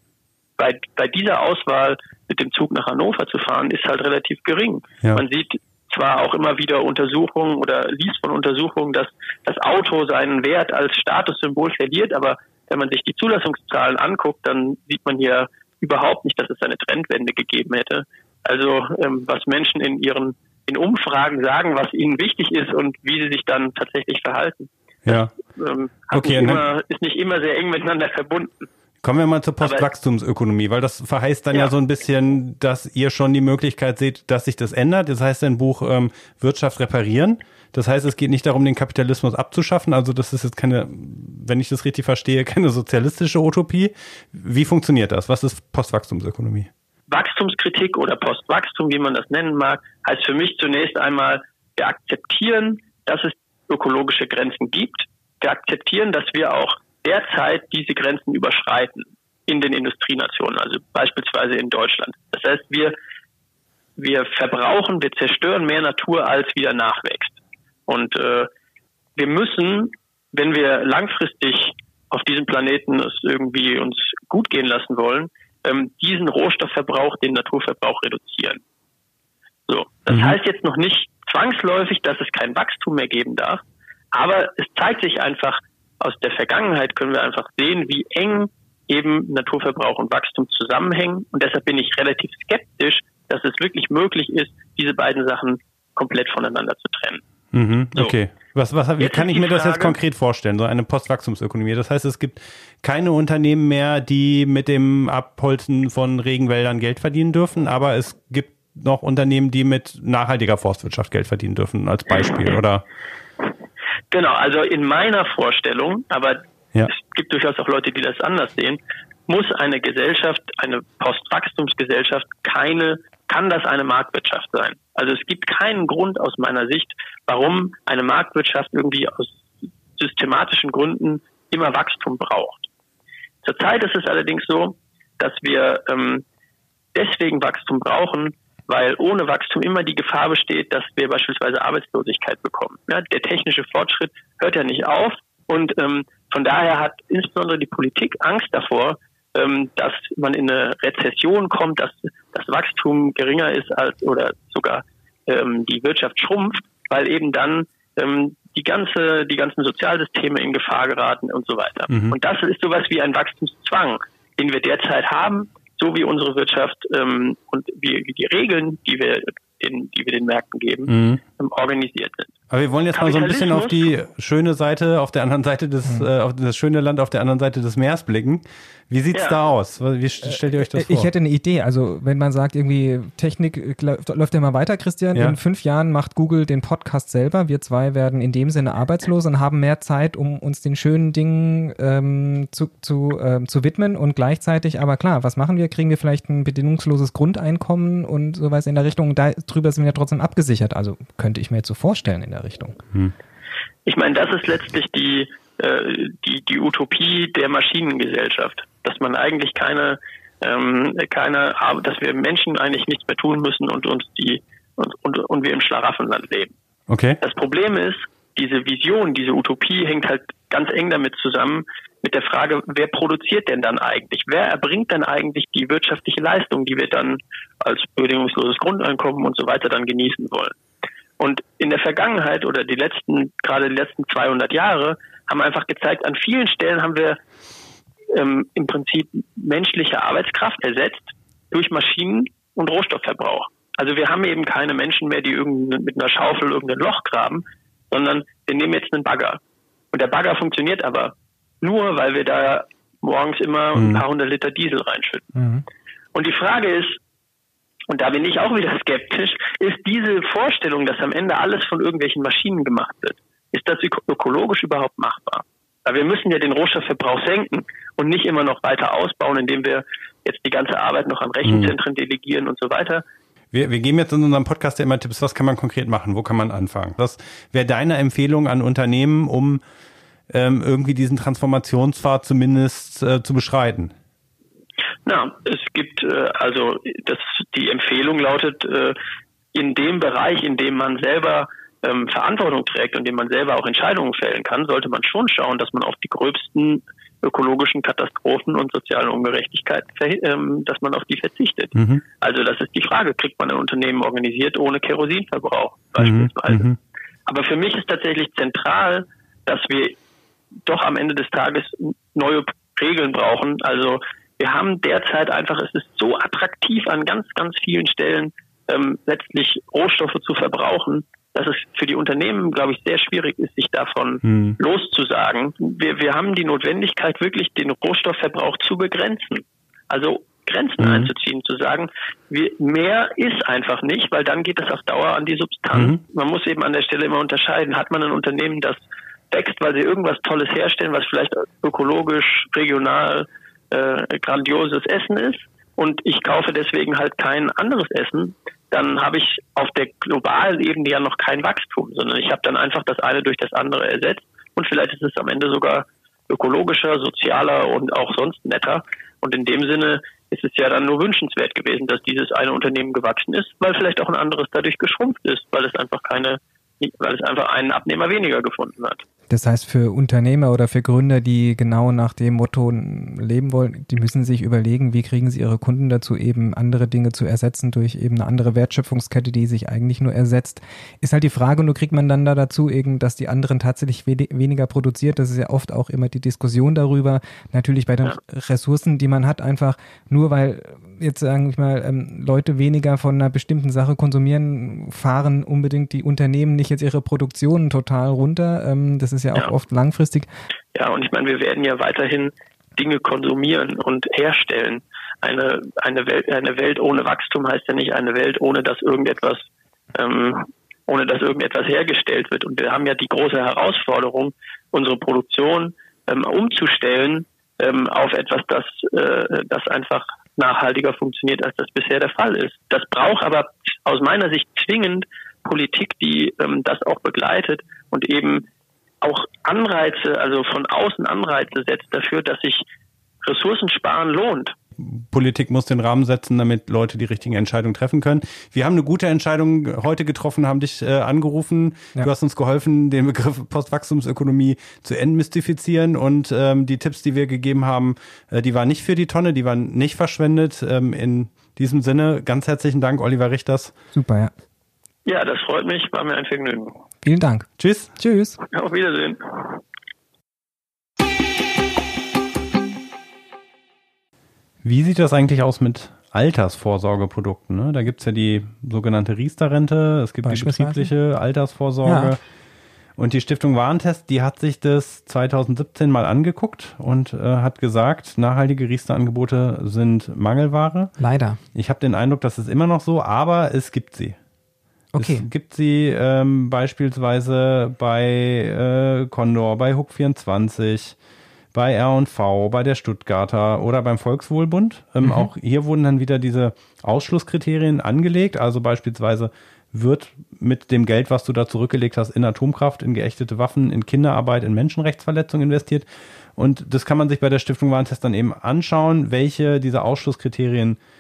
S4: bei, bei dieser Auswahl mit dem Zug nach Hannover zu fahren, ist halt relativ gering. Ja. Man sieht zwar auch immer wieder Untersuchungen oder liest von Untersuchungen, dass das Auto seinen Wert als Statussymbol verliert, aber wenn man sich die Zulassungszahlen anguckt, dann sieht man hier überhaupt nicht, dass es eine Trendwende gegeben hätte. Also ähm, was Menschen in ihren in Umfragen sagen, was ihnen wichtig ist und wie sie sich dann tatsächlich verhalten.
S1: Ja.
S4: Das, ähm, okay, nicht immer, ist nicht immer sehr eng miteinander verbunden.
S1: Kommen wir mal zur Postwachstumsökonomie, weil das verheißt dann ja. ja. so ein bisschen, dass ihr schon die Möglichkeit seht, dass sich das ändert. Das heißt ein Buch ähm, Wirtschaft reparieren. Das heißt, es geht nicht darum, den Kapitalismus abzuschaffen. Also das ist jetzt keine, wenn ich das richtig verstehe, keine sozialistische Utopie. Wie funktioniert das? Was ist Postwachstumsökonomie?
S4: Wachstumskritik oder Postwachstum, wie man das nennen mag, heißt für mich zunächst einmal, wir akzeptieren, dass es ökologische Grenzen gibt. Wir akzeptieren, dass wir auch derzeit diese Grenzen überschreiten in den Industrienationen, also beispielsweise in Deutschland. Das heißt, wir, wir verbrauchen, wir zerstören mehr Natur, als wieder nachwächst. Und äh, wir müssen, wenn wir langfristig auf diesem Planeten es irgendwie uns gut gehen lassen wollen, ähm, diesen Rohstoffverbrauch, den Naturverbrauch reduzieren. So, das mhm. heißt jetzt noch nicht zwangsläufig, dass es kein Wachstum mehr geben darf, aber es zeigt sich einfach aus der Vergangenheit können wir einfach sehen, wie eng eben Naturverbrauch und Wachstum zusammenhängen und deshalb bin ich relativ skeptisch, dass es wirklich möglich ist, diese beiden Sachen komplett voneinander zu trennen.
S1: Mhm, so. Okay. Was, was, wie jetzt kann ich mir das jetzt konkret vorstellen, so eine Postwachstumsökonomie? Das heißt, es gibt keine Unternehmen mehr, die mit dem Abholzen von Regenwäldern Geld verdienen dürfen, aber es gibt noch Unternehmen, die mit nachhaltiger Forstwirtschaft Geld verdienen dürfen, als Beispiel, oder?
S4: Genau, also in meiner Vorstellung, aber ja. es gibt durchaus auch Leute, die das anders sehen, muss eine Gesellschaft, eine Postwachstumsgesellschaft keine, kann das eine Marktwirtschaft sein. Also es gibt keinen Grund aus meiner Sicht, warum eine Marktwirtschaft irgendwie aus systematischen Gründen immer Wachstum braucht. Zurzeit ist es allerdings so, dass wir ähm, deswegen Wachstum brauchen, weil ohne Wachstum immer die Gefahr besteht, dass wir beispielsweise Arbeitslosigkeit bekommen. Ja, der technische Fortschritt hört ja nicht auf und ähm, von daher hat insbesondere die Politik Angst davor, ähm, dass man in eine Rezession kommt, dass das Wachstum geringer ist als oder sogar ähm, die Wirtschaft schrumpft, weil eben dann ähm, die ganze, die ganzen Sozialsysteme in Gefahr geraten und so weiter. Mhm. Und das ist sowas wie ein Wachstumszwang, den wir derzeit haben, so wie unsere Wirtschaft ähm, und wie, wie die Regeln, die wir den, die wir den Märkten geben, mhm. Organisiert sind.
S1: Aber wir wollen jetzt mal so ein bisschen auf die schöne Seite, auf der anderen Seite des, mhm. äh, auf das schöne Land auf der anderen Seite des Meeres blicken. Wie sieht's ja. da aus? Wie stellt ihr euch das
S2: vor? Ich hätte eine Idee. Also, wenn man sagt, irgendwie Technik läuft immer weiter, Christian. Ja. In fünf Jahren macht Google den Podcast selber. Wir zwei werden in dem Sinne arbeitslos und haben mehr Zeit, um uns den schönen Dingen ähm, zu, zu, ähm, zu widmen. Und gleichzeitig, aber klar, was machen wir? Kriegen wir vielleicht ein bedingungsloses Grundeinkommen und sowas in der Richtung? Darüber sind wir ja trotzdem abgesichert. Also, könnte ich mir jetzt so vorstellen in der Richtung. Hm.
S4: Ich meine, das ist letztlich die, äh, die, die Utopie der Maschinengesellschaft dass man eigentlich keine, ähm, keine, dass wir Menschen eigentlich nichts mehr tun müssen und uns die und, und, und wir im Schlaraffenland leben.
S1: Okay.
S4: Das Problem ist, diese Vision, diese Utopie hängt halt ganz eng damit zusammen mit der Frage, wer produziert denn dann eigentlich? Wer erbringt denn eigentlich die wirtschaftliche Leistung, die wir dann als bedingungsloses Grundeinkommen und so weiter dann genießen wollen? Und in der Vergangenheit oder die letzten, gerade die letzten 200 Jahre haben einfach gezeigt, an vielen Stellen haben wir ähm, im Prinzip menschliche Arbeitskraft ersetzt durch Maschinen und Rohstoffverbrauch. Also wir haben eben keine Menschen mehr, die irgendein, mit einer Schaufel irgendein Loch graben, sondern wir nehmen jetzt einen Bagger. Und der Bagger funktioniert aber nur, weil wir da morgens immer mhm. ein paar hundert Liter Diesel reinschütten. Mhm. Und die Frage ist, und da bin ich auch wieder skeptisch, ist diese Vorstellung, dass am Ende alles von irgendwelchen Maschinen gemacht wird, ist das ökologisch überhaupt machbar? Weil wir müssen ja den Rohstoffverbrauch senken und nicht immer noch weiter ausbauen, indem wir jetzt die ganze Arbeit noch an Rechenzentren mhm. delegieren und so weiter.
S1: Wir, wir geben jetzt in unserem Podcast ja immer Tipps, was kann man konkret machen, wo kann man anfangen? Was wäre deine Empfehlung an Unternehmen, um ähm, irgendwie diesen Transformationspfad zumindest äh, zu beschreiten?
S4: Na, es gibt äh, also das, die Empfehlung lautet, äh, in dem Bereich, in dem man selber ähm, Verantwortung trägt und dem man selber auch Entscheidungen fällen kann, sollte man schon schauen, dass man auf die gröbsten ökologischen Katastrophen und sozialen Ungerechtigkeiten, ähm, dass man auf die verzichtet. Mhm. Also das ist die Frage, kriegt man ein Unternehmen organisiert ohne Kerosinverbrauch beispielsweise. Mhm. mhm. Aber für mich ist tatsächlich zentral, dass wir doch am Ende des Tages neue Regeln brauchen. Also wir haben derzeit einfach, es ist so attraktiv an ganz, ganz vielen Stellen, ähm, letztlich Rohstoffe zu verbrauchen, dass es für die Unternehmen, glaube ich, sehr schwierig ist, sich davon hm. loszusagen. Wir, wir haben die Notwendigkeit, wirklich den Rohstoffverbrauch zu begrenzen. Also Grenzen mhm. einzuziehen, zu sagen, wir, mehr ist einfach nicht, weil dann geht es auf Dauer an die Substanz. Mhm. Man muss eben an der Stelle immer unterscheiden. Hat man ein Unternehmen, das wächst, weil sie irgendwas Tolles herstellen, was vielleicht ökologisch, regional äh, grandioses Essen ist und ich kaufe deswegen halt kein anderes Essen, dann habe ich auf der globalen Ebene ja noch kein Wachstum, sondern ich habe dann einfach das eine durch das andere ersetzt und vielleicht ist es am Ende sogar ökologischer, sozialer und auch sonst netter. Und in dem Sinne ist es ja dann nur wünschenswert gewesen, dass dieses eine Unternehmen gewachsen ist, weil vielleicht auch ein anderes dadurch geschrumpft ist, weil es einfach keine, weil es einfach einen Abnehmer weniger gefunden hat.
S2: Das heißt, für Unternehmer oder für Gründer, die genau nach dem Motto leben wollen, die müssen sich überlegen, wie kriegen sie ihre Kunden dazu, eben andere Dinge zu ersetzen durch eben eine andere Wertschöpfungskette, die sich eigentlich nur ersetzt. Ist halt die Frage, nur kriegt man dann da dazu eben, dass die anderen tatsächlich we weniger produziert. Das ist ja oft auch immer die Diskussion darüber. Natürlich bei den. Ressourcen, die man hat, einfach nur weil jetzt sagen ich mal, ähm, Leute weniger von einer bestimmten Sache konsumieren, fahren unbedingt die Unternehmen nicht jetzt ihre Produktionen total runter. Ähm, das ist ja auch ja. oft langfristig.
S4: Ja, und ich meine, wir werden ja weiterhin Dinge konsumieren und herstellen. Eine, eine, Welt, eine Welt ohne Wachstum heißt ja nicht eine Welt, ohne dass irgendetwas, ähm, ohne dass irgendetwas hergestellt wird. Und wir haben ja die große Herausforderung, unsere Produktion ähm, umzustellen ähm, auf etwas, das, äh, das einfach nachhaltiger funktioniert, als das bisher der Fall ist. Das braucht aber aus meiner Sicht zwingend Politik, die ähm, das auch begleitet und eben auch Anreize, also von außen Anreize setzt dafür, dass sich Ressourcen sparen lohnt.
S1: Politik muss den Rahmen setzen, damit Leute die richtigen Entscheidungen treffen können. Wir haben eine gute Entscheidung heute getroffen, haben dich äh, angerufen. Ja. Du hast uns geholfen, den Begriff Postwachstumsökonomie zu entmystifizieren und ähm, die Tipps, die wir gegeben haben, äh, die waren nicht für die Tonne, die waren nicht verschwendet. Ähm, in diesem Sinne ganz herzlichen Dank, Oliver Richters.
S2: Super, ja.
S4: Ja, das freut mich, war mir ein Vergnügen.
S2: Vielen Dank.
S1: Tschüss.
S2: Tschüss.
S4: Auf Wiedersehen.
S1: Wie sieht das eigentlich aus mit Altersvorsorgeprodukten? Ne? Da gibt es ja die sogenannte Riester-Rente, es gibt die betriebliche Altersvorsorge. Ja. Und die Stiftung Warentest, die hat sich das 2017 mal angeguckt und äh, hat gesagt, nachhaltige Riester-Angebote sind Mangelware.
S2: Leider.
S1: Ich habe den Eindruck, das ist immer noch so, aber es gibt sie.
S2: Okay.
S1: Es gibt sie ähm, beispielsweise bei äh, Condor, bei Hook 24, bei R&V, bei der Stuttgarter oder beim Volkswohlbund. Ähm, mhm. Auch hier wurden dann wieder diese Ausschlusskriterien angelegt. Also beispielsweise wird mit dem Geld, was du da zurückgelegt hast, in Atomkraft, in geächtete Waffen, in Kinderarbeit, in Menschenrechtsverletzungen investiert. Und das kann man sich bei der Stiftung Warentest dann eben anschauen, welche dieser Ausschlusskriterien äh,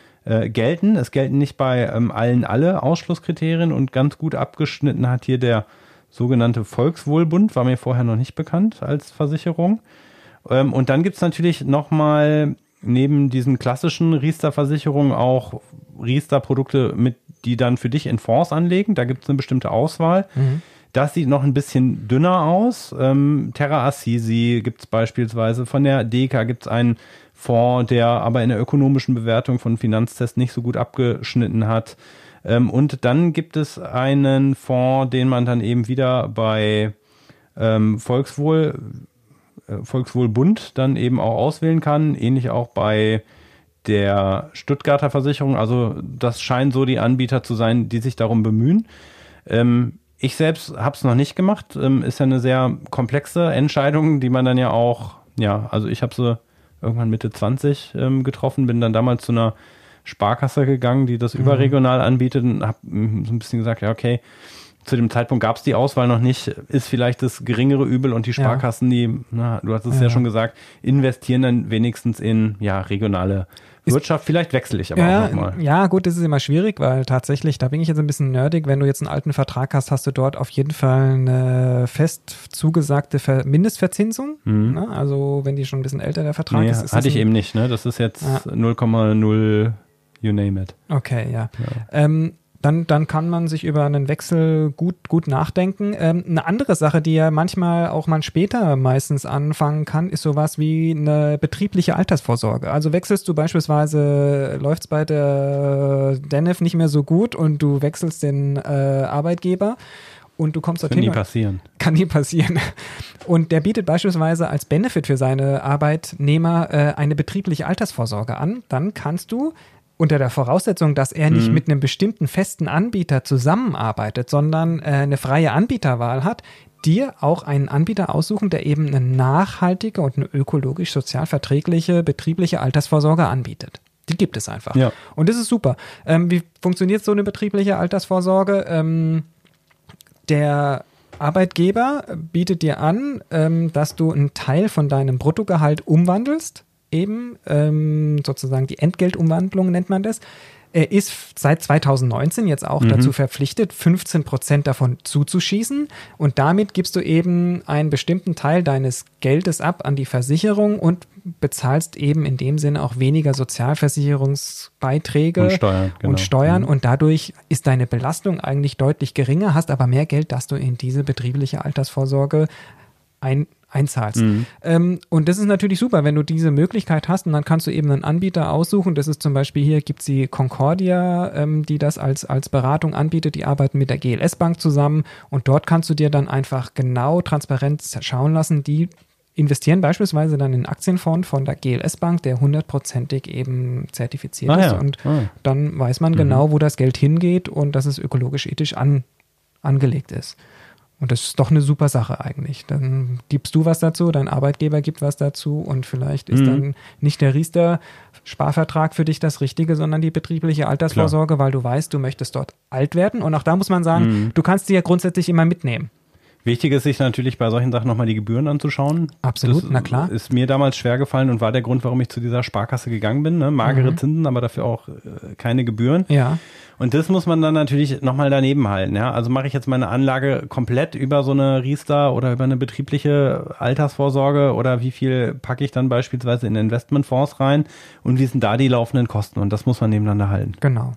S1: gelten. Es gelten nicht bei ähm, allen alle Ausschlusskriterien und ganz gut abgeschnitten hat hier der sogenannte Volkswohlbund, war mir vorher noch nicht bekannt als Versicherung. Ähm, und dann gibt es natürlich nochmal neben diesen klassischen Riester-Versicherungen auch Riester-Produkte, mit die dann für dich in Fonds anlegen. Da gibt es eine bestimmte Auswahl. Mhm. Das sieht noch ein bisschen dünner aus. Ähm, Terra Assisi gibt es beispielsweise. Von der DECA gibt es einen Fonds, der aber in der ökonomischen Bewertung von Finanztests nicht so gut abgeschnitten hat. Ähm, und dann gibt es einen Fonds, den man dann eben wieder bei ähm, Volkswohl äh, Volkswohlbund dann eben auch auswählen kann. Ähnlich auch bei der Stuttgarter Versicherung. Also das scheinen so die Anbieter zu sein, die sich darum bemühen. Ähm, ich selbst habe es noch nicht gemacht. Ähm, ist ja eine sehr komplexe Entscheidung, die man dann ja auch, ja, also ich habe sie irgendwann Mitte 20 ähm, getroffen, bin dann damals zu einer Sparkasse gegangen, die das mhm. überregional anbietet und habe mm, so ein bisschen gesagt, ja, okay, zu dem Zeitpunkt gab es die Auswahl noch nicht, ist vielleicht das geringere Übel und die Sparkassen, ja. die, na, du hast es ja. ja. schon gesagt, investieren dann wenigstens in ja, regionale Wirtschaft. Vielleicht wechsle ich aber
S2: ja,
S1: auch nochmal.
S2: Ja, gut, das ist immer schwierig, weil tatsächlich, da bin ich jetzt ein bisschen nerdig. Wenn du jetzt einen alten Vertrag hast, hast du dort auf jeden Fall eine fest zugesagte Ver Mindestverzinsung. Mhm. Ne? Also, wenn die schon ein bisschen älter der Vertrag nee, ist. ist
S1: hatte ich eben nicht, ne? Das ist jetzt 0,0 you name it.
S2: Okay, ja. ja. Ähm, dann, dann kann man sich über einen Wechsel gut, gut nachdenken. Ähm, eine andere Sache, die ja manchmal auch man später meistens anfangen kann, ist sowas wie eine betriebliche Altersvorsorge. Also wechselst du beispielsweise, läuft es bei der DENEF nicht mehr so gut und du wechselst den äh, Arbeitgeber und du kommst dorthin.
S1: Kann nie passieren.
S2: Kann nie passieren. Und der bietet beispielsweise als Benefit für seine Arbeitnehmer äh, eine betriebliche Altersvorsorge an. Dann kannst du unter der Voraussetzung, dass er nicht mhm. mit einem bestimmten festen Anbieter zusammenarbeitet, sondern äh, eine freie Anbieterwahl hat, dir auch einen Anbieter aussuchen, der eben eine nachhaltige und eine ökologisch sozial verträgliche betriebliche Altersvorsorge anbietet. Die gibt es einfach.
S1: Ja.
S2: Und das ist super. Ähm, wie funktioniert so eine betriebliche Altersvorsorge? Ähm, der Arbeitgeber bietet dir an, ähm, dass du einen Teil von deinem Bruttogehalt umwandelst eben, ähm, sozusagen die Entgeltumwandlung nennt man das. Er ist seit 2019 jetzt auch
S1: Mhm.
S2: dazu verpflichtet, 15 Prozent davon zuzuschießen. Und damit gibst du eben einen bestimmten Teil deines Geldes ab an die Versicherung und bezahlst eben in dem Sinne auch weniger Sozialversicherungsbeiträge
S1: Und Steuern, genau.
S2: und, Steuern
S1: Mhm.
S2: und dadurch ist deine Belastung eigentlich deutlich geringer, hast aber mehr Geld, das du in diese betriebliche Altersvorsorge ein, einzahlst.
S1: Mhm.
S2: Ähm, und das ist natürlich super, wenn du diese Möglichkeit hast und dann kannst du eben einen Anbieter aussuchen. Das ist zum Beispiel hier gibt es die Concordia, ähm, die das als, als Beratung anbietet. Die arbeiten mit der GLS Bank zusammen und dort kannst du dir dann einfach genau transparent schauen lassen. Die investieren beispielsweise dann in Aktienfonds von der GLS Bank, der hundertprozentig eben zertifiziert
S1: Ah
S2: ist
S1: ja.
S2: und
S1: Ah.
S2: dann weiß man genau, wo das Geld hingeht und dass es ökologisch ethisch an, angelegt ist. Und das ist doch eine super Sache eigentlich. Dann gibst du was dazu, dein Arbeitgeber gibt was dazu und vielleicht ist
S1: Mhm.
S2: dann nicht der Riester-Sparvertrag für dich das Richtige, sondern die betriebliche Altersvorsorge, weil du weißt, du möchtest dort alt werden. Und auch da muss man sagen,
S1: Mhm.
S2: du kannst die ja grundsätzlich immer mitnehmen.
S1: Wichtig ist sich natürlich bei solchen Sachen nochmal die Gebühren anzuschauen.
S2: Absolut,
S1: das
S2: na klar.
S1: Ist mir damals schwer gefallen und war der Grund, warum ich zu dieser Sparkasse gegangen bin. Ne? Magere
S2: Mhm.
S1: Zinsen, aber dafür auch äh, keine Gebühren.
S2: Ja.
S1: Und das muss man dann natürlich nochmal daneben halten. Ja? Also mache ich jetzt meine Anlage komplett über so eine Riester oder über eine betriebliche Altersvorsorge oder wie viel packe ich dann beispielsweise in Investmentfonds rein und wie sind da die laufenden Kosten? Und das muss man nebeneinander halten.
S2: Genau.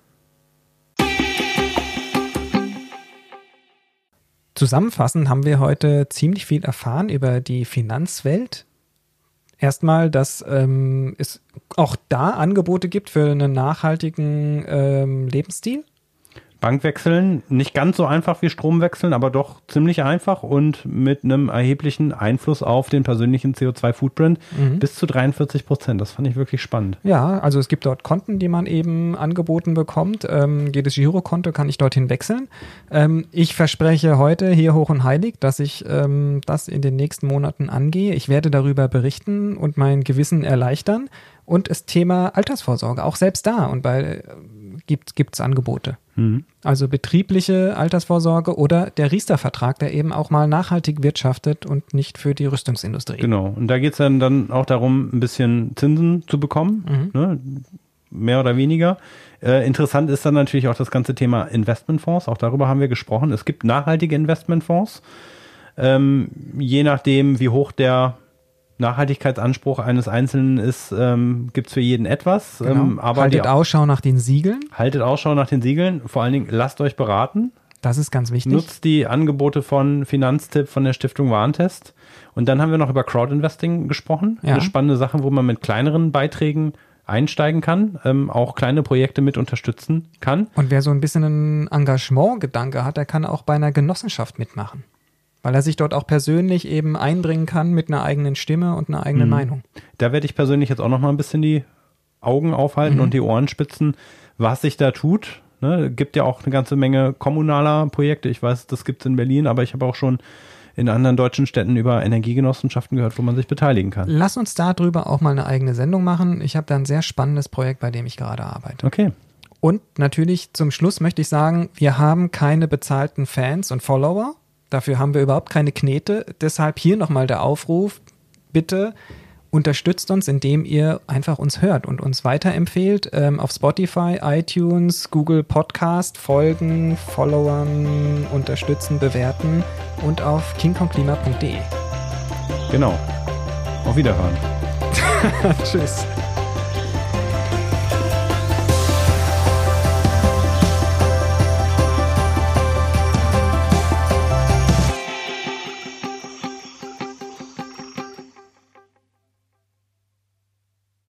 S2: Zusammenfassend haben wir heute ziemlich viel erfahren über die Finanzwelt. Erstmal, dass ähm, es auch da Angebote gibt für einen nachhaltigen ähm, Lebensstil.
S1: Bank wechseln, nicht ganz so einfach wie Strom wechseln, aber doch ziemlich einfach und mit einem erheblichen Einfluss auf den persönlichen CO2-Footprint bis zu 43 Prozent. Das fand ich wirklich spannend.
S2: Ja, also es gibt dort Konten, die man eben angeboten bekommt. Ähm, jedes Girokonto kann ich dorthin wechseln. Ähm, ich verspreche heute hier hoch und heilig, dass ich ähm, das in den nächsten Monaten angehe. Ich werde darüber berichten und mein Gewissen erleichtern. Und das Thema Altersvorsorge, auch selbst da und bei gibt es Angebote. Also betriebliche Altersvorsorge oder der Riester-Vertrag, der eben auch mal nachhaltig wirtschaftet und nicht für die Rüstungsindustrie.
S1: Genau. Und da geht es dann, dann auch darum, ein bisschen Zinsen zu bekommen, ne? mehr oder weniger. Äh, interessant ist dann natürlich auch das ganze Thema Investmentfonds. Auch darüber haben wir gesprochen. Es gibt nachhaltige Investmentfonds. Ähm, je nachdem, wie hoch der Nachhaltigkeitsanspruch eines Einzelnen ist, ähm, gibt es für jeden etwas.
S2: Genau.
S1: Ähm, aber
S2: Haltet
S1: die,
S2: Ausschau nach den Siegeln.
S1: haltet Ausschau nach den Siegeln. Vor allen Dingen lasst euch beraten.
S2: Das ist ganz wichtig.
S1: Nutzt die Angebote von Finanztipp von der Stiftung Warentest. Und dann haben wir noch über Crowdinvesting gesprochen.
S2: Ja.
S1: Eine spannende Sache, wo man mit kleineren Beiträgen einsteigen kann, ähm, auch kleine Projekte mit unterstützen kann.
S2: Und wer so ein bisschen einen Engagement-Gedanke hat, der kann auch bei einer Genossenschaft mitmachen. Weil er sich dort auch persönlich eben einbringen kann mit einer eigenen Stimme und einer eigenen Meinung.
S1: Da werde ich persönlich jetzt auch noch mal ein bisschen die Augen aufhalten
S2: Mhm.
S1: und die Ohren spitzen, was sich da tut. Ne, gibt ja auch eine ganze Menge kommunaler Projekte. Ich weiß, das gibt es in Berlin, aber ich habe auch schon in anderen deutschen Städten über Energiegenossenschaften gehört, wo man sich beteiligen kann.
S2: Lass uns darüber auch mal eine eigene Sendung machen. Ich habe da ein sehr spannendes Projekt, bei dem ich gerade arbeite.
S1: Okay.
S2: Und natürlich zum Schluss möchte ich sagen, wir haben keine bezahlten Fans und Follower. Dafür haben wir überhaupt keine Knete. Deshalb hier nochmal der Aufruf, bitte unterstützt uns, indem ihr einfach uns hört und uns weiterempfehlt. Ähm, auf Spotify, iTunes, Google Podcast folgen, followern, unterstützen, bewerten und auf kingkongklima.de.
S1: Genau. Auf Wiederhören.
S2: Tschüss.